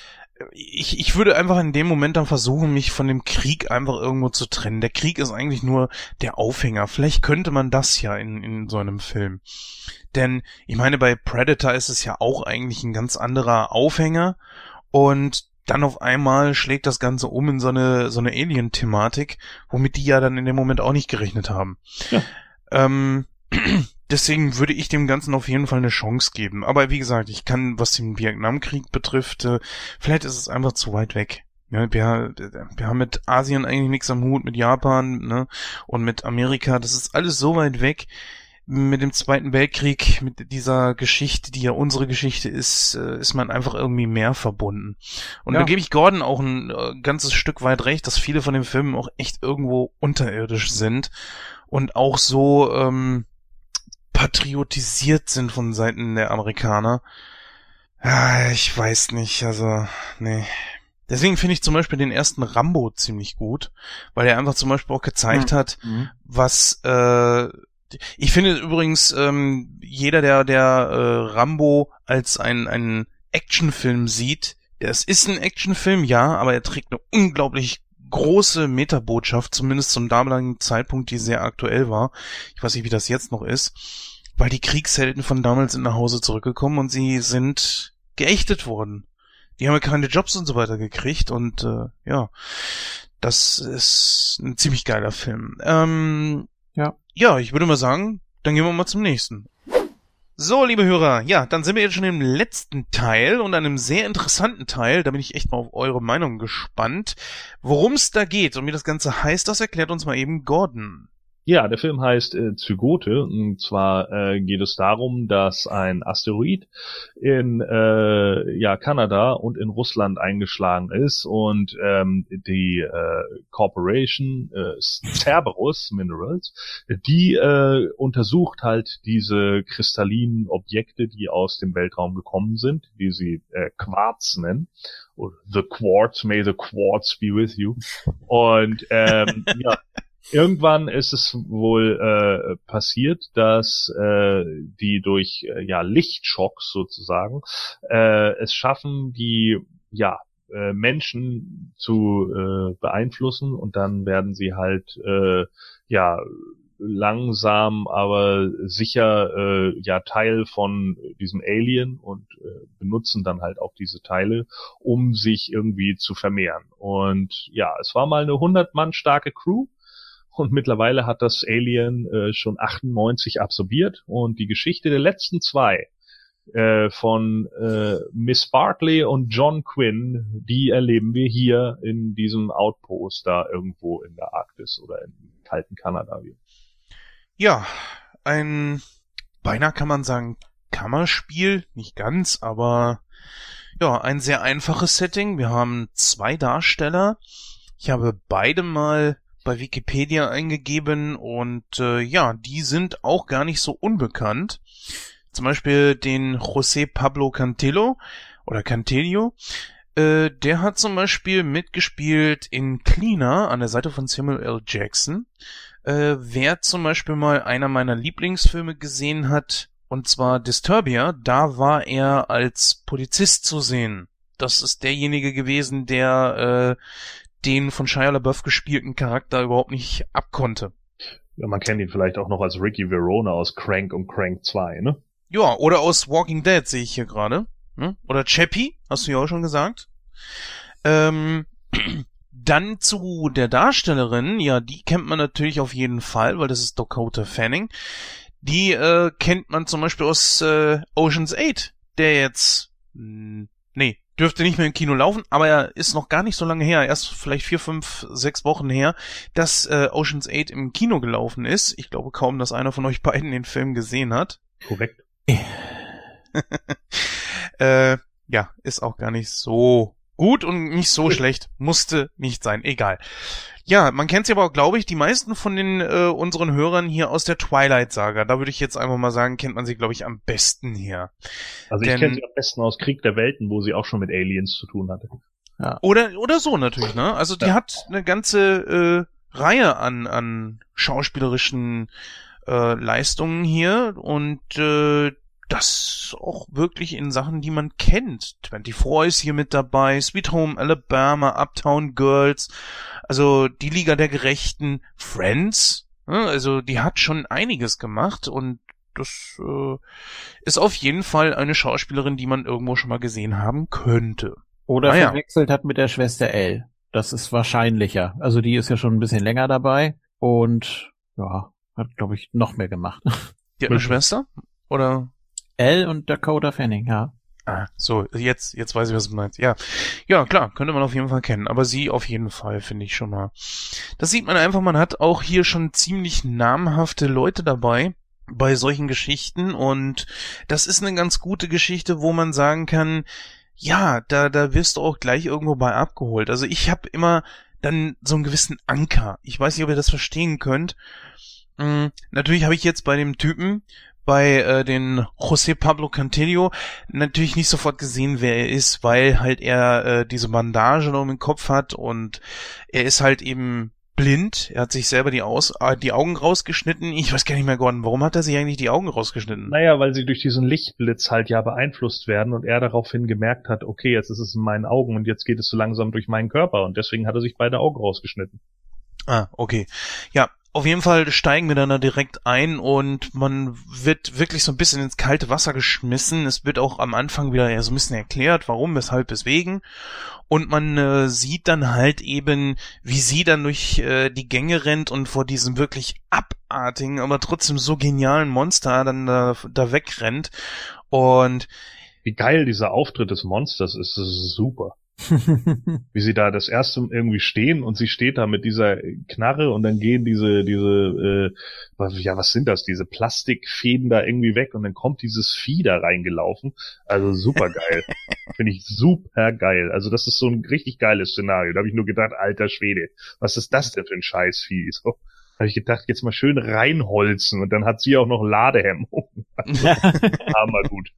ich, ich würde einfach in dem Moment dann versuchen, mich von dem Krieg einfach irgendwo zu trennen. Der Krieg ist eigentlich nur der Aufhänger. Vielleicht könnte man das ja in, in so einem Film. Denn ich meine, bei Predator ist es ja auch eigentlich ein ganz anderer Aufhänger und dann auf einmal schlägt das Ganze um in so eine, so eine Alien-Thematik, womit die ja dann in dem Moment auch nicht gerechnet haben. Ja. Ähm, deswegen würde ich dem Ganzen auf jeden Fall eine Chance geben. Aber wie gesagt, ich kann, was den Vietnamkrieg betrifft, äh, vielleicht ist es einfach zu weit weg. Ja, wir, wir haben mit Asien eigentlich nichts am Hut, mit Japan ne, und mit Amerika. Das ist alles so weit weg. Mit dem Zweiten Weltkrieg, mit dieser Geschichte, die ja unsere Geschichte ist, äh, ist man einfach irgendwie mehr verbunden. Und ja. da gebe ich Gordon auch ein äh, ganzes Stück weit recht, dass viele von den Filmen auch echt irgendwo unterirdisch sind und auch so ähm, patriotisiert sind von Seiten der Amerikaner. Ja, ich weiß nicht, also, nee. Deswegen finde ich zum Beispiel den ersten Rambo ziemlich gut, weil er einfach zum Beispiel auch gezeigt mhm. hat, was äh, ich finde übrigens, ähm, jeder, der der äh, Rambo als ein, ein Actionfilm sieht, es ist ein Actionfilm, ja, aber er trägt eine unglaublich große Metabotschaft, zumindest zum damaligen Zeitpunkt, die sehr aktuell war. Ich weiß nicht, wie das jetzt noch ist. Weil die Kriegshelden von damals sind nach Hause zurückgekommen und sie sind geächtet worden. Die haben ja keine Jobs und so weiter gekriegt und äh, ja, das ist ein ziemlich geiler Film. Ähm, ja. Ja, ich würde mal sagen, dann gehen wir mal zum nächsten. So, liebe Hörer, ja, dann sind wir jetzt schon im letzten Teil und einem sehr interessanten Teil. Da bin ich echt mal auf eure Meinung gespannt. Worum es da geht und wie das Ganze heißt, das erklärt uns mal eben Gordon. Ja, der Film heißt äh, Zygote und zwar äh, geht es darum, dass ein Asteroid in äh, ja Kanada und in Russland eingeschlagen ist und ähm, die äh, Corporation äh, Cerberus Minerals, die äh, untersucht halt diese kristallinen Objekte, die aus dem Weltraum gekommen sind, die sie äh, Quarz nennen. The Quartz, may the Quartz be with you. Und ähm, ja, irgendwann ist es wohl äh, passiert, dass äh, die durch äh, ja Lichtschocks sozusagen äh, es schaffen, die ja äh, Menschen zu äh, beeinflussen und dann werden sie halt äh, ja langsam aber sicher äh, ja Teil von diesem Alien und äh, benutzen dann halt auch diese Teile, um sich irgendwie zu vermehren. Und ja, es war mal eine 100 Mann starke Crew und mittlerweile hat das Alien äh, schon 98 absorbiert und die Geschichte der letzten zwei äh, von äh, Miss Barkley und John Quinn, die erleben wir hier in diesem Outpost da irgendwo in der Arktis oder im kalten Kanada. Ja, ein beinahe kann man sagen Kammerspiel, nicht ganz, aber ja, ein sehr einfaches Setting. Wir haben zwei Darsteller. Ich habe beide mal bei Wikipedia eingegeben und äh, ja, die sind auch gar nicht so unbekannt. Zum Beispiel den José Pablo Cantillo oder Cantelio. Äh, der hat zum Beispiel mitgespielt in Cleaner an der Seite von Samuel L. Jackson. Äh, wer zum Beispiel mal einer meiner Lieblingsfilme gesehen hat, und zwar Disturbia, da war er als Polizist zu sehen. Das ist derjenige gewesen, der äh, den von Shia LaBeouf gespielten Charakter überhaupt nicht abkonnte. Ja, man kennt ihn vielleicht auch noch als Ricky Verona aus Crank und Crank 2, ne? Ja, oder aus Walking Dead sehe ich hier gerade. Hm? Oder Chappie, hast du ja auch schon gesagt. Ähm, dann zu der Darstellerin, ja, die kennt man natürlich auf jeden Fall, weil das ist Dakota Fanning. Die äh, kennt man zum Beispiel aus äh, Ocean's 8, der jetzt, mh, nee, dürfte nicht mehr im Kino laufen, aber er ist noch gar nicht so lange her, erst vielleicht vier, fünf, sechs Wochen her, dass äh, Ocean's 8 im Kino gelaufen ist. Ich glaube kaum, dass einer von euch beiden den Film gesehen hat. Korrekt. Äh, ja, ist auch gar nicht so gut und nicht so schlecht. Musste nicht sein. Egal. Ja, man kennt sie aber auch, glaube ich, die meisten von den äh, unseren Hörern hier aus der Twilight-Saga. Da würde ich jetzt einfach mal sagen, kennt man sie, glaube ich, am besten her. Also Denn, ich kenne sie am besten aus Krieg der Welten, wo sie auch schon mit Aliens zu tun hatte. Ja. Oder, oder so natürlich, ne? Also die ja. hat eine ganze äh, Reihe an, an schauspielerischen äh, Leistungen hier und äh, das auch wirklich in Sachen, die man kennt. 24 ist hier mit dabei, Sweet Home Alabama, Uptown Girls, also die Liga der Gerechten, Friends, ne? also die hat schon einiges gemacht und das äh, ist auf jeden Fall eine Schauspielerin, die man irgendwo schon mal gesehen haben könnte. Oder naja. verwechselt hat mit der Schwester L. Das ist wahrscheinlicher. Also die ist ja schon ein bisschen länger dabei und ja, hat glaube ich noch mehr gemacht. Die hat eine Schwester? Oder? L und Dakota Fanning, ja. Ah, so, jetzt, jetzt weiß ich, was du meinst. Ja. Ja, klar, könnte man auf jeden Fall kennen. Aber sie auf jeden Fall, finde ich schon mal. Das sieht man einfach, man hat auch hier schon ziemlich namhafte Leute dabei bei solchen Geschichten und das ist eine ganz gute Geschichte, wo man sagen kann, ja, da, da wirst du auch gleich irgendwo bei abgeholt. Also ich habe immer dann so einen gewissen Anker. Ich weiß nicht, ob ihr das verstehen könnt. Hm, natürlich habe ich jetzt bei dem Typen, bei äh, den José Pablo Cantillo natürlich nicht sofort gesehen, wer er ist, weil halt er äh, diese Bandage um den Kopf hat und er ist halt eben blind. Er hat sich selber die, Aus äh, die Augen rausgeschnitten. Ich weiß gar nicht mehr, Gordon, warum hat er sich eigentlich die Augen rausgeschnitten? Naja, weil sie durch diesen Lichtblitz halt ja beeinflusst werden und er daraufhin gemerkt hat, okay, jetzt ist es in meinen Augen und jetzt geht es so langsam durch meinen Körper und deswegen hat er sich beide Augen rausgeschnitten. Ah, okay. Ja, auf jeden Fall steigen wir dann da direkt ein und man wird wirklich so ein bisschen ins kalte Wasser geschmissen. Es wird auch am Anfang wieder so ein bisschen erklärt, warum, weshalb, weswegen. Und man äh, sieht dann halt eben, wie sie dann durch äh, die Gänge rennt und vor diesem wirklich abartigen, aber trotzdem so genialen Monster dann da, da wegrennt. Und wie geil dieser Auftritt des Monsters ist, das ist super. wie sie da das erste irgendwie stehen und sie steht da mit dieser Knarre und dann gehen diese, diese, äh, ja, was sind das, diese Plastikfäden da irgendwie weg und dann kommt dieses Vieh da reingelaufen. Also super geil. Finde ich super geil. Also das ist so ein richtig geiles Szenario. Da habe ich nur gedacht, alter Schwede, was ist das denn für ein Scheißvieh? So habe ich gedacht, jetzt mal schön reinholzen und dann hat sie auch noch Ladehemmung. Also, hammer gut.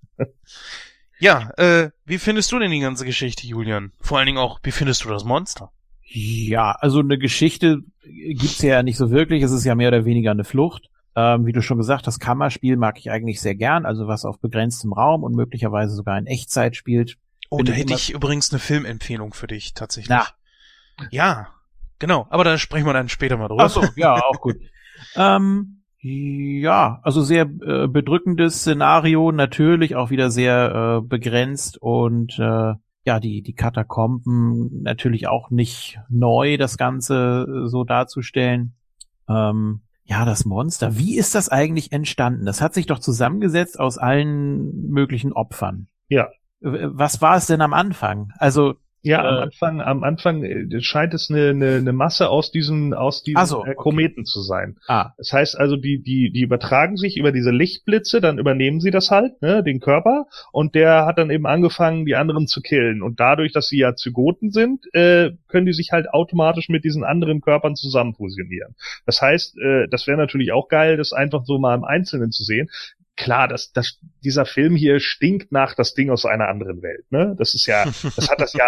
Ja, äh, wie findest du denn die ganze Geschichte, Julian? Vor allen Dingen auch, wie findest du das Monster? Ja, also eine Geschichte gibt's ja nicht so wirklich. Es ist ja mehr oder weniger eine Flucht. Ähm, wie du schon gesagt hast, Kammerspiel mag ich eigentlich sehr gern, also was auf begrenztem Raum und möglicherweise sogar in Echtzeit spielt. Oh, da hätte ich übrigens eine Filmempfehlung für dich, tatsächlich. Na. Ja, genau. Aber da sprechen wir dann später mal drüber. Ach so, ja, auch gut. ähm, ja, also sehr äh, bedrückendes Szenario, natürlich auch wieder sehr äh, begrenzt und äh, ja, die, die Katakomben natürlich auch nicht neu, das Ganze äh, so darzustellen. Ähm, ja, das Monster. Wie ist das eigentlich entstanden? Das hat sich doch zusammengesetzt aus allen möglichen Opfern. Ja. Was war es denn am Anfang? Also ja, am äh, Anfang, am Anfang äh, scheint es eine, eine, eine Masse aus diesen, aus diesen so, äh, Kometen okay. zu sein. Ah. Das heißt also, die, die, die übertragen sich über diese Lichtblitze, dann übernehmen sie das halt, ne, den Körper, und der hat dann eben angefangen, die anderen zu killen. Und dadurch, dass sie ja Zygoten sind, äh, können die sich halt automatisch mit diesen anderen Körpern zusammen fusionieren. Das heißt, äh, das wäre natürlich auch geil, das einfach so mal im Einzelnen zu sehen klar, dass, dass dieser Film hier stinkt nach das Ding aus einer anderen Welt. Ne? Das ist ja, das hat das ja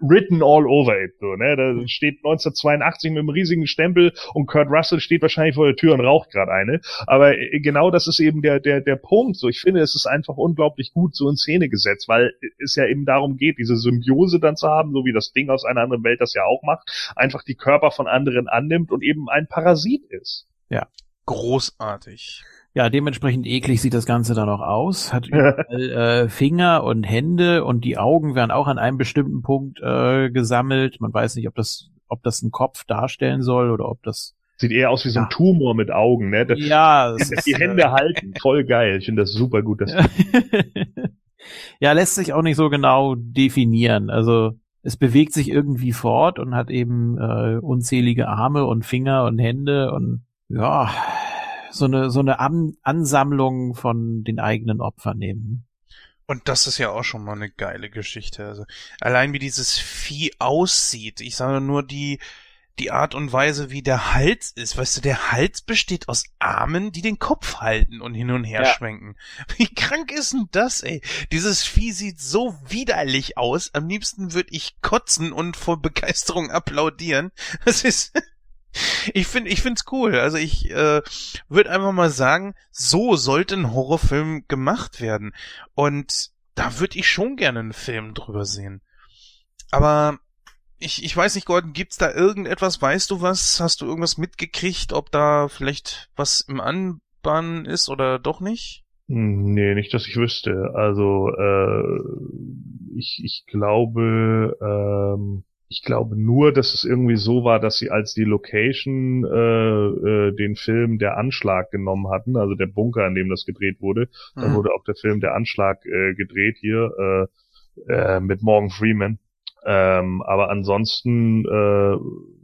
written all over it. So, ne? Da steht 1982 mit einem riesigen Stempel und Kurt Russell steht wahrscheinlich vor der Tür und raucht gerade eine. Aber äh, genau das ist eben der, der, der Punkt. So, ich finde, es ist einfach unglaublich gut so in Szene gesetzt, weil es ja eben darum geht, diese Symbiose dann zu haben, so wie das Ding aus einer anderen Welt das ja auch macht, einfach die Körper von anderen annimmt und eben ein Parasit ist. Ja. Großartig. Ja, dementsprechend eklig sieht das Ganze dann auch aus. Hat überall äh, Finger und Hände und die Augen werden auch an einem bestimmten Punkt äh, gesammelt. Man weiß nicht, ob das, ob das ein Kopf darstellen soll oder ob das Sieht eher aus wie so ein Tumor mit Augen, ne? Das, ja, das die Hände halten, voll geil. Ich finde das super gut. Das ja, lässt sich auch nicht so genau definieren. Also es bewegt sich irgendwie fort und hat eben äh, unzählige Arme und Finger und Hände und ja, so eine, so eine An Ansammlung von den eigenen Opfern nehmen. Und das ist ja auch schon mal eine geile Geschichte. Also allein wie dieses Vieh aussieht. Ich sage nur die die Art und Weise, wie der Hals ist. Weißt du, der Hals besteht aus Armen, die den Kopf halten und hin und her ja. schwenken. Wie krank ist denn das, ey? Dieses Vieh sieht so widerlich aus. Am liebsten würde ich kotzen und vor Begeisterung applaudieren. Das ist ich finde, ich find's cool. Also ich äh, würde einfach mal sagen, so sollte ein Horrorfilm gemacht werden. Und da würde ich schon gerne einen Film drüber sehen. Aber ich, ich weiß nicht, Gordon, gibt's da irgendetwas? Weißt du was? Hast du irgendwas mitgekriegt, ob da vielleicht was im Anbahn ist oder doch nicht? Nee, nicht, dass ich wüsste. Also äh, ich, ich glaube, ähm, ich glaube nur, dass es irgendwie so war, dass sie als die Location äh, äh, den Film Der Anschlag genommen hatten, also der Bunker, in dem das gedreht wurde. Mhm. Dann wurde auch der Film Der Anschlag äh, gedreht hier äh, äh, mit Morgan Freeman. Ähm, aber ansonsten äh,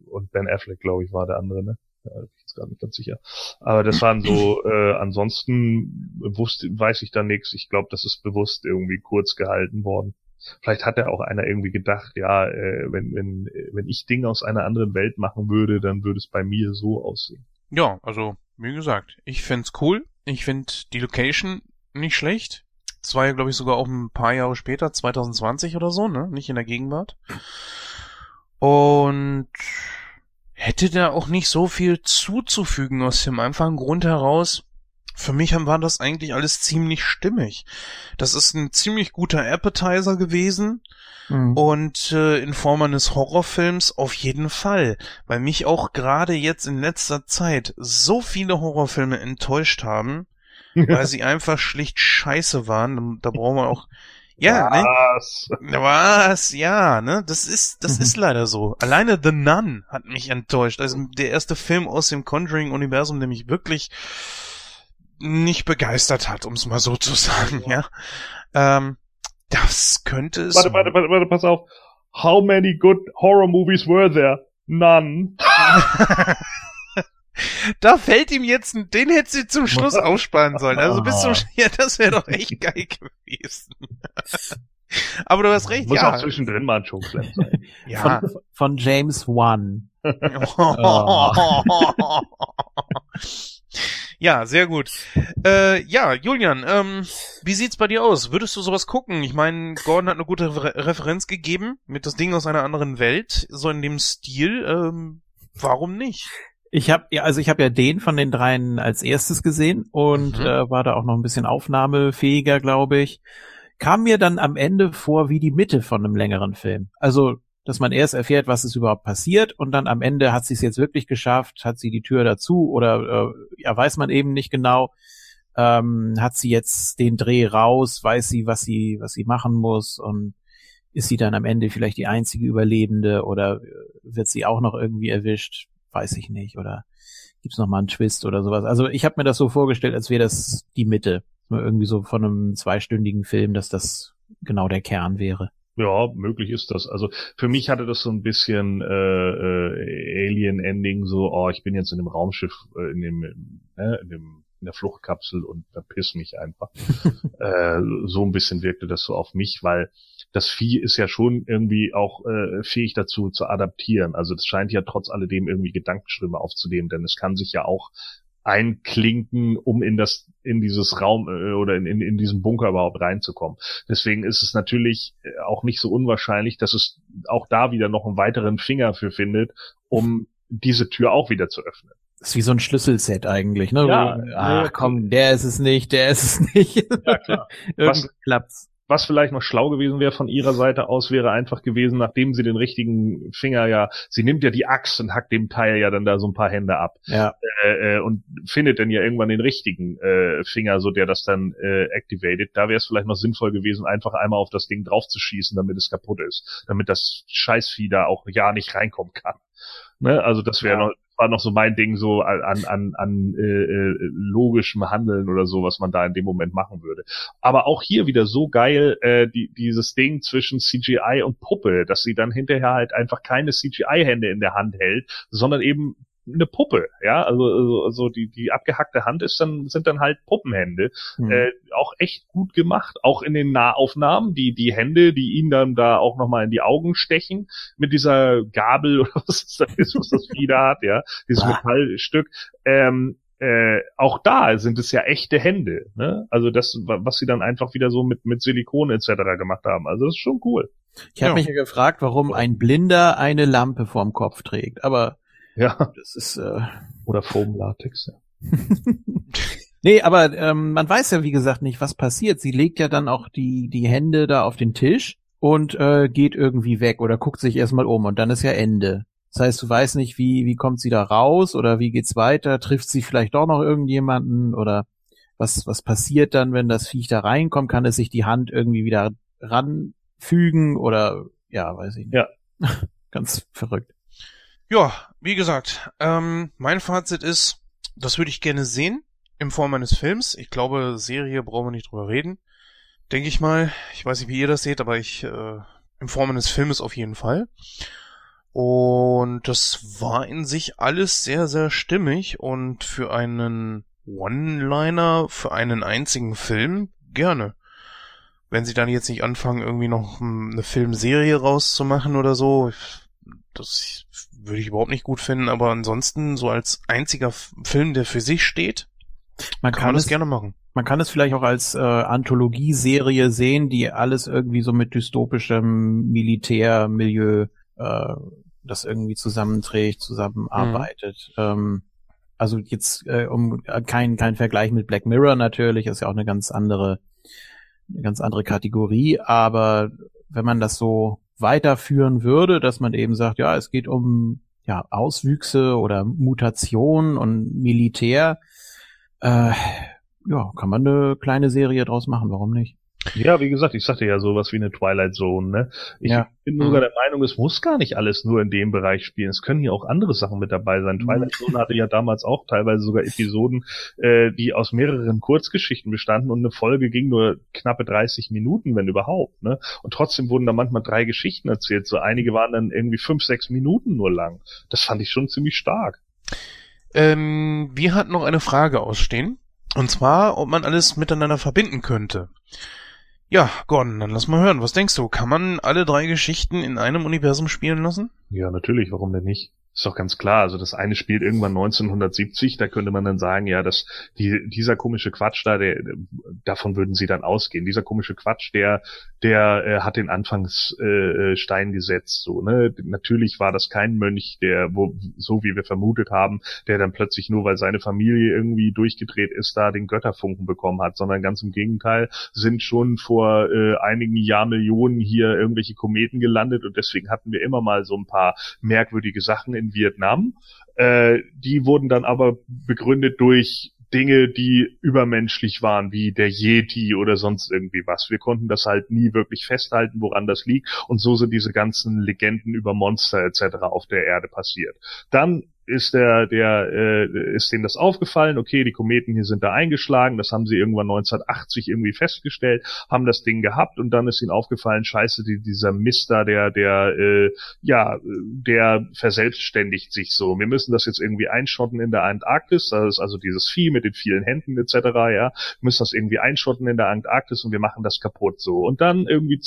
und Ben Affleck, glaube ich, war der andere, ne? Ja, bin ich jetzt gar nicht ganz sicher. Aber das waren so, äh, ansonsten wusste, weiß ich da nichts. Ich glaube, das ist bewusst irgendwie kurz gehalten worden. Vielleicht hat ja auch einer irgendwie gedacht, ja, äh, wenn, wenn, wenn ich Dinge aus einer anderen Welt machen würde, dann würde es bei mir so aussehen. Ja, also, wie gesagt, ich find's cool. Ich find die Location nicht schlecht. Das war ja, glaube ich, sogar auch ein paar Jahre später, 2020 oder so, ne? Nicht in der Gegenwart. Und hätte da auch nicht so viel zuzufügen aus dem einfachen Grund heraus, für mich war das eigentlich alles ziemlich stimmig. Das ist ein ziemlich guter Appetizer gewesen. Mhm. Und äh, in Form eines Horrorfilms auf jeden Fall, weil mich auch gerade jetzt in letzter Zeit so viele Horrorfilme enttäuscht haben, weil sie einfach schlicht scheiße waren. Da brauchen wir auch ja, ne? Was? Ne? Was? Ja, ne? Das ist, das mhm. ist leider so. Alleine The Nun hat mich enttäuscht. Also der erste Film aus dem Conjuring-Universum, der mich wirklich nicht begeistert hat, um es mal so zu sagen, ja. Ähm, das könnte es. Warte, warte, warte, warte, pass auf. How many good horror movies were there? None. da fällt ihm jetzt, den hätte sie zum Schluss aussparen sollen. Also bis zum, ja, das wäre doch echt geil gewesen. Aber du hast recht, Muss ja. auch zwischendrin mal ein Chokeslam sein. ja. Von, von James Wan. oh. Ja, sehr gut. Äh, ja, Julian, ähm, wie sieht's bei dir aus? Würdest du sowas gucken? Ich meine, Gordon hat eine gute Re Referenz gegeben mit das Ding aus einer anderen Welt, so in dem Stil. Ähm, warum nicht? Ich habe ja, also ich habe ja den von den dreien als erstes gesehen und mhm. äh, war da auch noch ein bisschen aufnahmefähiger, glaube ich. Kam mir dann am Ende vor wie die Mitte von einem längeren Film. Also dass man erst erfährt, was ist überhaupt passiert und dann am Ende hat sie es jetzt wirklich geschafft, hat sie die Tür dazu oder äh, ja, weiß man eben nicht genau. Ähm, hat sie jetzt den Dreh raus, weiß sie, was sie, was sie machen muss und ist sie dann am Ende vielleicht die einzige Überlebende oder wird sie auch noch irgendwie erwischt? Weiß ich nicht. Oder gibt's noch mal einen Twist oder sowas? Also ich habe mir das so vorgestellt, als wäre das die Mitte. Irgendwie so von einem zweistündigen Film, dass das genau der Kern wäre. Ja, möglich ist das. Also für mich hatte das so ein bisschen äh, äh, Alien-Ending, so, oh, ich bin jetzt in dem Raumschiff, äh, in dem, äh, in dem in der Fluchtkapsel und verpiss mich einfach. äh, so ein bisschen wirkte das so auf mich, weil das Vieh ist ja schon irgendwie auch äh, fähig dazu zu adaptieren. Also das scheint ja trotz alledem irgendwie Gedankenströme aufzunehmen, denn es kann sich ja auch einklinken, um in das, in dieses Raum äh, oder in, in, in diesen Bunker überhaupt reinzukommen. Deswegen ist es natürlich äh, auch nicht so unwahrscheinlich, dass es auch da wieder noch einen weiteren Finger für findet, um diese Tür auch wieder zu öffnen. Das ist wie so ein Schlüsselset eigentlich, ne? Ja, Ach komm, der ist es nicht, der ist es nicht. Ja, klar. Was, klappt's was vielleicht noch schlau gewesen wäre von ihrer Seite aus, wäre einfach gewesen, nachdem sie den richtigen Finger ja, sie nimmt ja die Axt und hackt dem Teil ja dann da so ein paar Hände ab. Ja. Äh, äh, und findet dann ja irgendwann den richtigen äh, Finger, so der das dann äh, activated. Da wäre es vielleicht noch sinnvoll gewesen, einfach einmal auf das Ding draufzuschießen, damit es kaputt ist. Damit das Scheißvieh da auch ja nicht reinkommen kann. Ne? Also das wäre ja. noch war noch so mein Ding so an, an, an äh, äh, logischem Handeln oder so, was man da in dem Moment machen würde. Aber auch hier wieder so geil, äh, die, dieses Ding zwischen CGI und Puppe, dass sie dann hinterher halt einfach keine CGI-Hände in der Hand hält, sondern eben eine Puppe, ja, also, also, also die die abgehackte Hand ist dann sind dann halt Puppenhände, mhm. äh, auch echt gut gemacht, auch in den Nahaufnahmen, die die Hände, die ihn dann da auch noch mal in die Augen stechen mit dieser Gabel oder was das ist, was das Vieh da hat, ja, dieses ah. Metallstück. Ähm, äh, auch da sind es ja echte Hände, ne? Also das, was sie dann einfach wieder so mit mit Silikon etc. gemacht haben. Also das ist schon cool. Ich habe ja. mich ja gefragt, warum ein Blinder eine Lampe vorm Kopf trägt, aber ja, das ist äh, oder Foamlatex. Ja. nee, aber ähm, man weiß ja wie gesagt nicht, was passiert. Sie legt ja dann auch die die Hände da auf den Tisch und äh, geht irgendwie weg oder guckt sich erstmal um und dann ist ja Ende. Das heißt, du weißt nicht, wie, wie kommt sie da raus oder wie geht's weiter? Trifft sie vielleicht doch noch irgendjemanden oder was, was passiert dann, wenn das Viech da reinkommt? Kann es sich die Hand irgendwie wieder ranfügen oder, ja, weiß ich nicht. Ja. Ganz verrückt. Ja, wie gesagt, ähm, mein Fazit ist, das würde ich gerne sehen in Form eines Films. Ich glaube, Serie brauchen wir nicht drüber reden. Denke ich mal. Ich weiß nicht, wie ihr das seht, aber ich äh, in Form eines Filmes auf jeden Fall. Und das war in sich alles sehr, sehr stimmig und für einen One-Liner, für einen einzigen Film gerne. Wenn sie dann jetzt nicht anfangen, irgendwie noch eine Filmserie rauszumachen oder so, das würde ich überhaupt nicht gut finden, aber ansonsten so als einziger Film, der für sich steht, man kann, kann man das gerne machen. Man kann es vielleicht auch als äh, Anthologieserie sehen, die alles irgendwie so mit dystopischem Militärmilieu äh, das irgendwie zusammenträgt, zusammenarbeitet. Mhm. Ähm, also jetzt äh, um äh, kein kein Vergleich mit Black Mirror natürlich, ist ja auch eine ganz andere eine ganz andere Kategorie, aber wenn man das so weiterführen würde, dass man eben sagt, ja, es geht um ja Auswüchse oder Mutation und Militär, äh, ja, kann man eine kleine Serie draus machen, warum nicht? Ja, wie gesagt, ich sagte ja sowas wie eine Twilight Zone, ne? Ich ja. bin sogar mhm. der Meinung, es muss gar nicht alles nur in dem Bereich spielen. Es können hier auch andere Sachen mit dabei sein. Mhm. Twilight Zone hatte ja damals auch teilweise sogar Episoden, äh, die aus mehreren Kurzgeschichten bestanden und eine Folge ging nur knappe 30 Minuten, wenn überhaupt, ne? Und trotzdem wurden da manchmal drei Geschichten erzählt. So einige waren dann irgendwie fünf, sechs Minuten nur lang. Das fand ich schon ziemlich stark. Ähm, wir hatten noch eine Frage ausstehen. Und zwar, ob man alles miteinander verbinden könnte. Ja, Gordon, dann lass mal hören. Was denkst du? Kann man alle drei Geschichten in einem Universum spielen lassen? Ja, natürlich. Warum denn nicht? Ist doch ganz klar. Also das eine spielt irgendwann 1970, da könnte man dann sagen, ja, dass die, dieser komische Quatsch da, der, davon würden sie dann ausgehen. Dieser komische Quatsch, der, der äh, hat den Anfangsstein äh, gesetzt. So, ne? Natürlich war das kein Mönch, der, wo, so wie wir vermutet haben, der dann plötzlich nur, weil seine Familie irgendwie durchgedreht ist, da den Götterfunken bekommen hat, sondern ganz im Gegenteil sind schon vor äh, einigen Jahrmillionen hier irgendwelche Kometen gelandet und deswegen hatten wir immer mal so ein paar merkwürdige Sachen in Vietnam. Äh, die wurden dann aber begründet durch Dinge, die übermenschlich waren, wie der Yeti oder sonst irgendwie was. Wir konnten das halt nie wirklich festhalten, woran das liegt. Und so sind diese ganzen Legenden über Monster etc. auf der Erde passiert. Dann ist der, der, äh, ist denen das aufgefallen, okay, die Kometen hier sind da eingeschlagen, das haben sie irgendwann 1980 irgendwie festgestellt, haben das Ding gehabt und dann ist ihnen aufgefallen, scheiße, die, dieser Mister, der, der, äh, ja, der verselbstständigt sich so. Wir müssen das jetzt irgendwie einschotten in der Antarktis, das ist also dieses Vieh mit den vielen Händen etc., ja, wir müssen das irgendwie einschotten in der Antarktis und wir machen das kaputt so. Und dann irgendwie,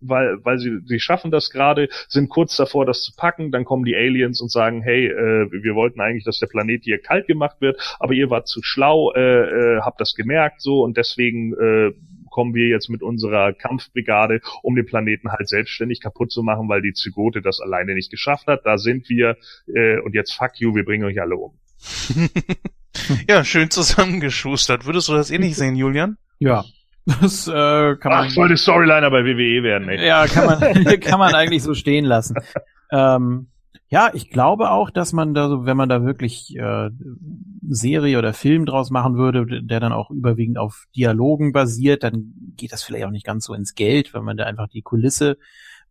weil, weil sie, sie schaffen das gerade, sind kurz davor, das zu packen, dann kommen die Aliens und sagen, hey, äh, wir wollten eigentlich, dass der Planet hier kalt gemacht wird, aber ihr wart zu schlau, äh, äh, habt das gemerkt so und deswegen äh, kommen wir jetzt mit unserer Kampfbrigade, um den Planeten halt selbstständig kaputt zu machen, weil die Zygote das alleine nicht geschafft hat. Da sind wir äh, und jetzt fuck you, wir bringen euch alle um. ja, schön zusammengeschustert. Würdest du das eh sehen, Julian? Ja. Das äh, kann man. Ach, soll die Storyliner bei WWE werden, ey. Ja, kann man, kann man eigentlich so stehen lassen. ähm, ja, ich glaube auch, dass man da so, wenn man da wirklich äh, Serie oder Film draus machen würde, der dann auch überwiegend auf Dialogen basiert, dann geht das vielleicht auch nicht ganz so ins Geld, wenn man da einfach die Kulisse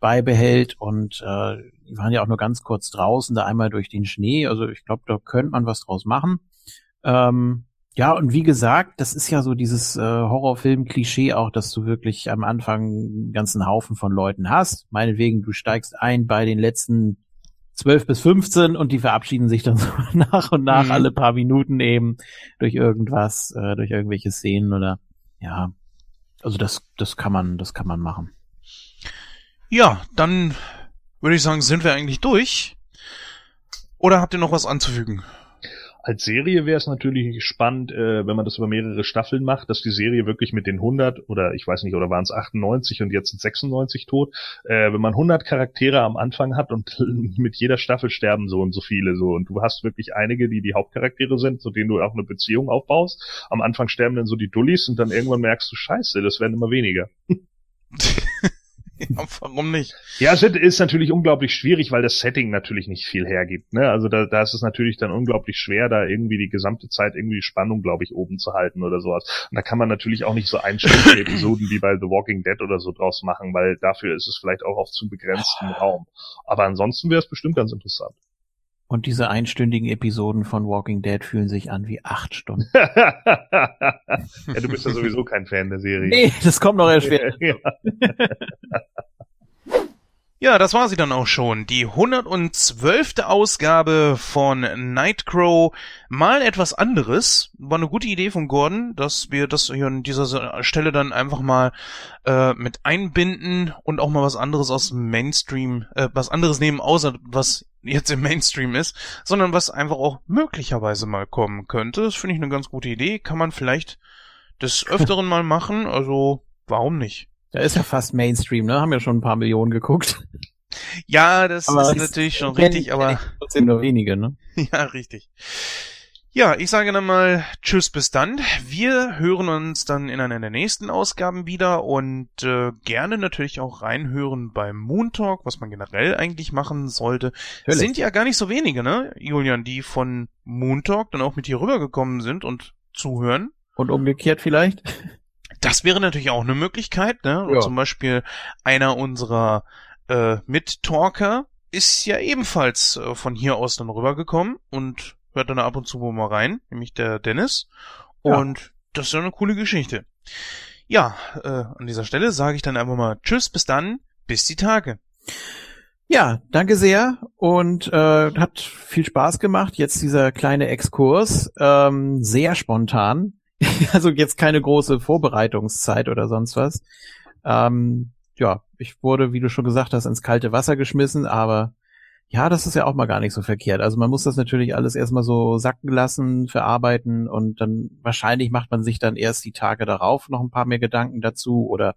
beibehält und äh, die waren ja auch nur ganz kurz draußen, da einmal durch den Schnee. Also ich glaube, da könnte man was draus machen. Ähm, ja, und wie gesagt, das ist ja so dieses äh, Horrorfilm-Klischee auch, dass du wirklich am Anfang einen ganzen Haufen von Leuten hast. Meinetwegen, du steigst ein bei den letzten 12 bis 15 und die verabschieden sich dann so nach und nach mhm. alle paar Minuten eben durch irgendwas, äh, durch irgendwelche Szenen oder ja. Also das, das kann man, das kann man machen. Ja, dann würde ich sagen, sind wir eigentlich durch. Oder habt ihr noch was anzufügen? Als Serie wäre es natürlich spannend, äh, wenn man das über mehrere Staffeln macht, dass die Serie wirklich mit den 100 oder ich weiß nicht, oder waren es 98 und jetzt sind 96 tot, äh, wenn man 100 Charaktere am Anfang hat und mit jeder Staffel sterben so und so viele so und du hast wirklich einige, die die Hauptcharaktere sind, zu denen du auch eine Beziehung aufbaust. Am Anfang sterben dann so die Dullis und dann irgendwann merkst du, scheiße, das werden immer weniger. Ja, warum nicht? Ja, es ist natürlich unglaublich schwierig, weil das Setting natürlich nicht viel hergibt. Ne? Also da, da ist es natürlich dann unglaublich schwer, da irgendwie die gesamte Zeit irgendwie die Spannung, glaube ich, oben zu halten oder sowas. Und da kann man natürlich auch nicht so einstündige Episoden wie bei The Walking Dead oder so draus machen, weil dafür ist es vielleicht auch auf zu begrenztem Raum. Aber ansonsten wäre es bestimmt ganz interessant. Und diese einstündigen Episoden von Walking Dead fühlen sich an wie acht Stunden. ja, du bist ja sowieso kein Fan der Serie. Nee, das kommt noch erst später. ja. Das war sie dann auch schon. Die 112. Ausgabe von Nightcrow. Mal etwas anderes. War eine gute Idee von Gordon, dass wir das hier an dieser Stelle dann einfach mal äh, mit einbinden und auch mal was anderes aus dem Mainstream, äh, was anderes nehmen, außer was jetzt im Mainstream ist, sondern was einfach auch möglicherweise mal kommen könnte. Das finde ich eine ganz gute Idee. Kann man vielleicht des Öfteren mal machen. Also, warum nicht? Da ist ja fast Mainstream, ne? Haben ja schon ein paar Millionen geguckt. Ja, das aber ist natürlich schon richtig, aber trotzdem nur wenige, ne? ja, richtig. Ja, ich sage dann mal Tschüss bis dann. Wir hören uns dann in einer der nächsten Ausgaben wieder und äh, gerne natürlich auch reinhören beim Moon Talk, was man generell eigentlich machen sollte. Natürlich. Sind ja gar nicht so wenige, ne, Julian, die von Moon Talk dann auch mit hier rübergekommen sind und zuhören. Und umgekehrt vielleicht? Das wäre natürlich auch eine Möglichkeit, ne? Ja. Zum Beispiel einer unserer äh, Mit-Talker ist ja ebenfalls äh, von hier aus dann rübergekommen und hört dann ab und zu mal rein, nämlich der Dennis. Ja. Und das ist ja eine coole Geschichte. Ja, äh, an dieser Stelle sage ich dann einfach mal Tschüss, bis dann, bis die Tage. Ja, danke sehr und äh, hat viel Spaß gemacht. Jetzt dieser kleine Exkurs, ähm, sehr spontan. also jetzt keine große Vorbereitungszeit oder sonst was. Ähm, ja, ich wurde, wie du schon gesagt hast, ins kalte Wasser geschmissen, aber ja, das ist ja auch mal gar nicht so verkehrt. Also man muss das natürlich alles erstmal so sacken lassen, verarbeiten und dann wahrscheinlich macht man sich dann erst die Tage darauf noch ein paar mehr Gedanken dazu oder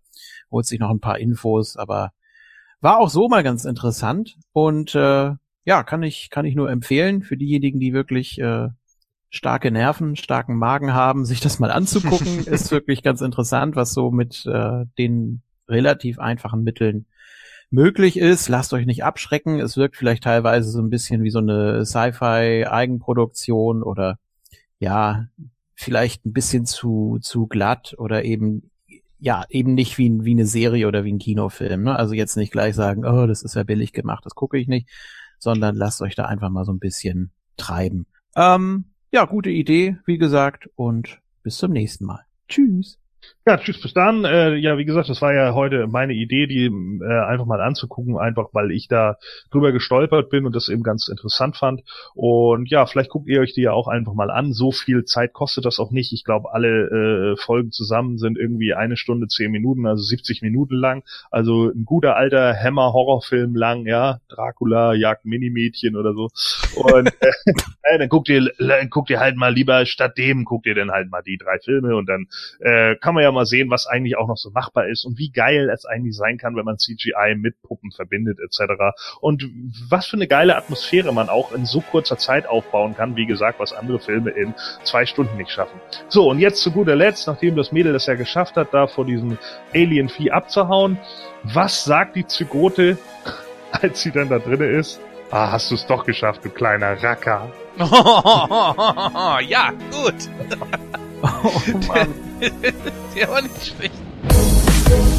holt sich noch ein paar Infos, aber war auch so mal ganz interessant und äh, ja, kann ich kann ich nur empfehlen für diejenigen, die wirklich äh, starke Nerven, starken Magen haben, sich das mal anzugucken, ist wirklich ganz interessant, was so mit äh, den relativ einfachen Mitteln möglich ist. Lasst euch nicht abschrecken. Es wirkt vielleicht teilweise so ein bisschen wie so eine Sci-Fi-Eigenproduktion oder ja, vielleicht ein bisschen zu, zu glatt oder eben, ja, eben nicht wie, wie eine Serie oder wie ein Kinofilm. Ne? Also jetzt nicht gleich sagen, oh, das ist ja billig gemacht, das gucke ich nicht, sondern lasst euch da einfach mal so ein bisschen treiben. Ähm, ja, gute Idee, wie gesagt, und bis zum nächsten Mal. Tschüss. Ja, tschüss, bis dann. Äh, ja, wie gesagt, das war ja heute meine Idee, die äh, einfach mal anzugucken, einfach weil ich da drüber gestolpert bin und das eben ganz interessant fand. Und ja, vielleicht guckt ihr euch die ja auch einfach mal an. So viel Zeit kostet das auch nicht. Ich glaube, alle äh, Folgen zusammen sind irgendwie eine Stunde, zehn Minuten, also 70 Minuten lang. Also ein guter alter Hammer-Horrorfilm lang, ja. Dracula jagt Minimädchen oder so. Und äh, dann guckt ihr, guckt ihr halt mal lieber statt dem, guckt ihr dann halt mal die drei Filme und dann äh, kann man ja mal sehen, was eigentlich auch noch so machbar ist und wie geil es eigentlich sein kann, wenn man CGI mit Puppen verbindet etc. Und was für eine geile Atmosphäre man auch in so kurzer Zeit aufbauen kann, wie gesagt, was andere Filme in zwei Stunden nicht schaffen. So, und jetzt zu guter Letzt, nachdem das Mädel das ja geschafft hat, da vor diesem Alien-Vieh abzuhauen, was sagt die Zygote, als sie dann da drinne ist? Ah, hast du es doch geschafft, du kleiner Racker. ja, gut. Oh Mann. Der war nicht schlecht.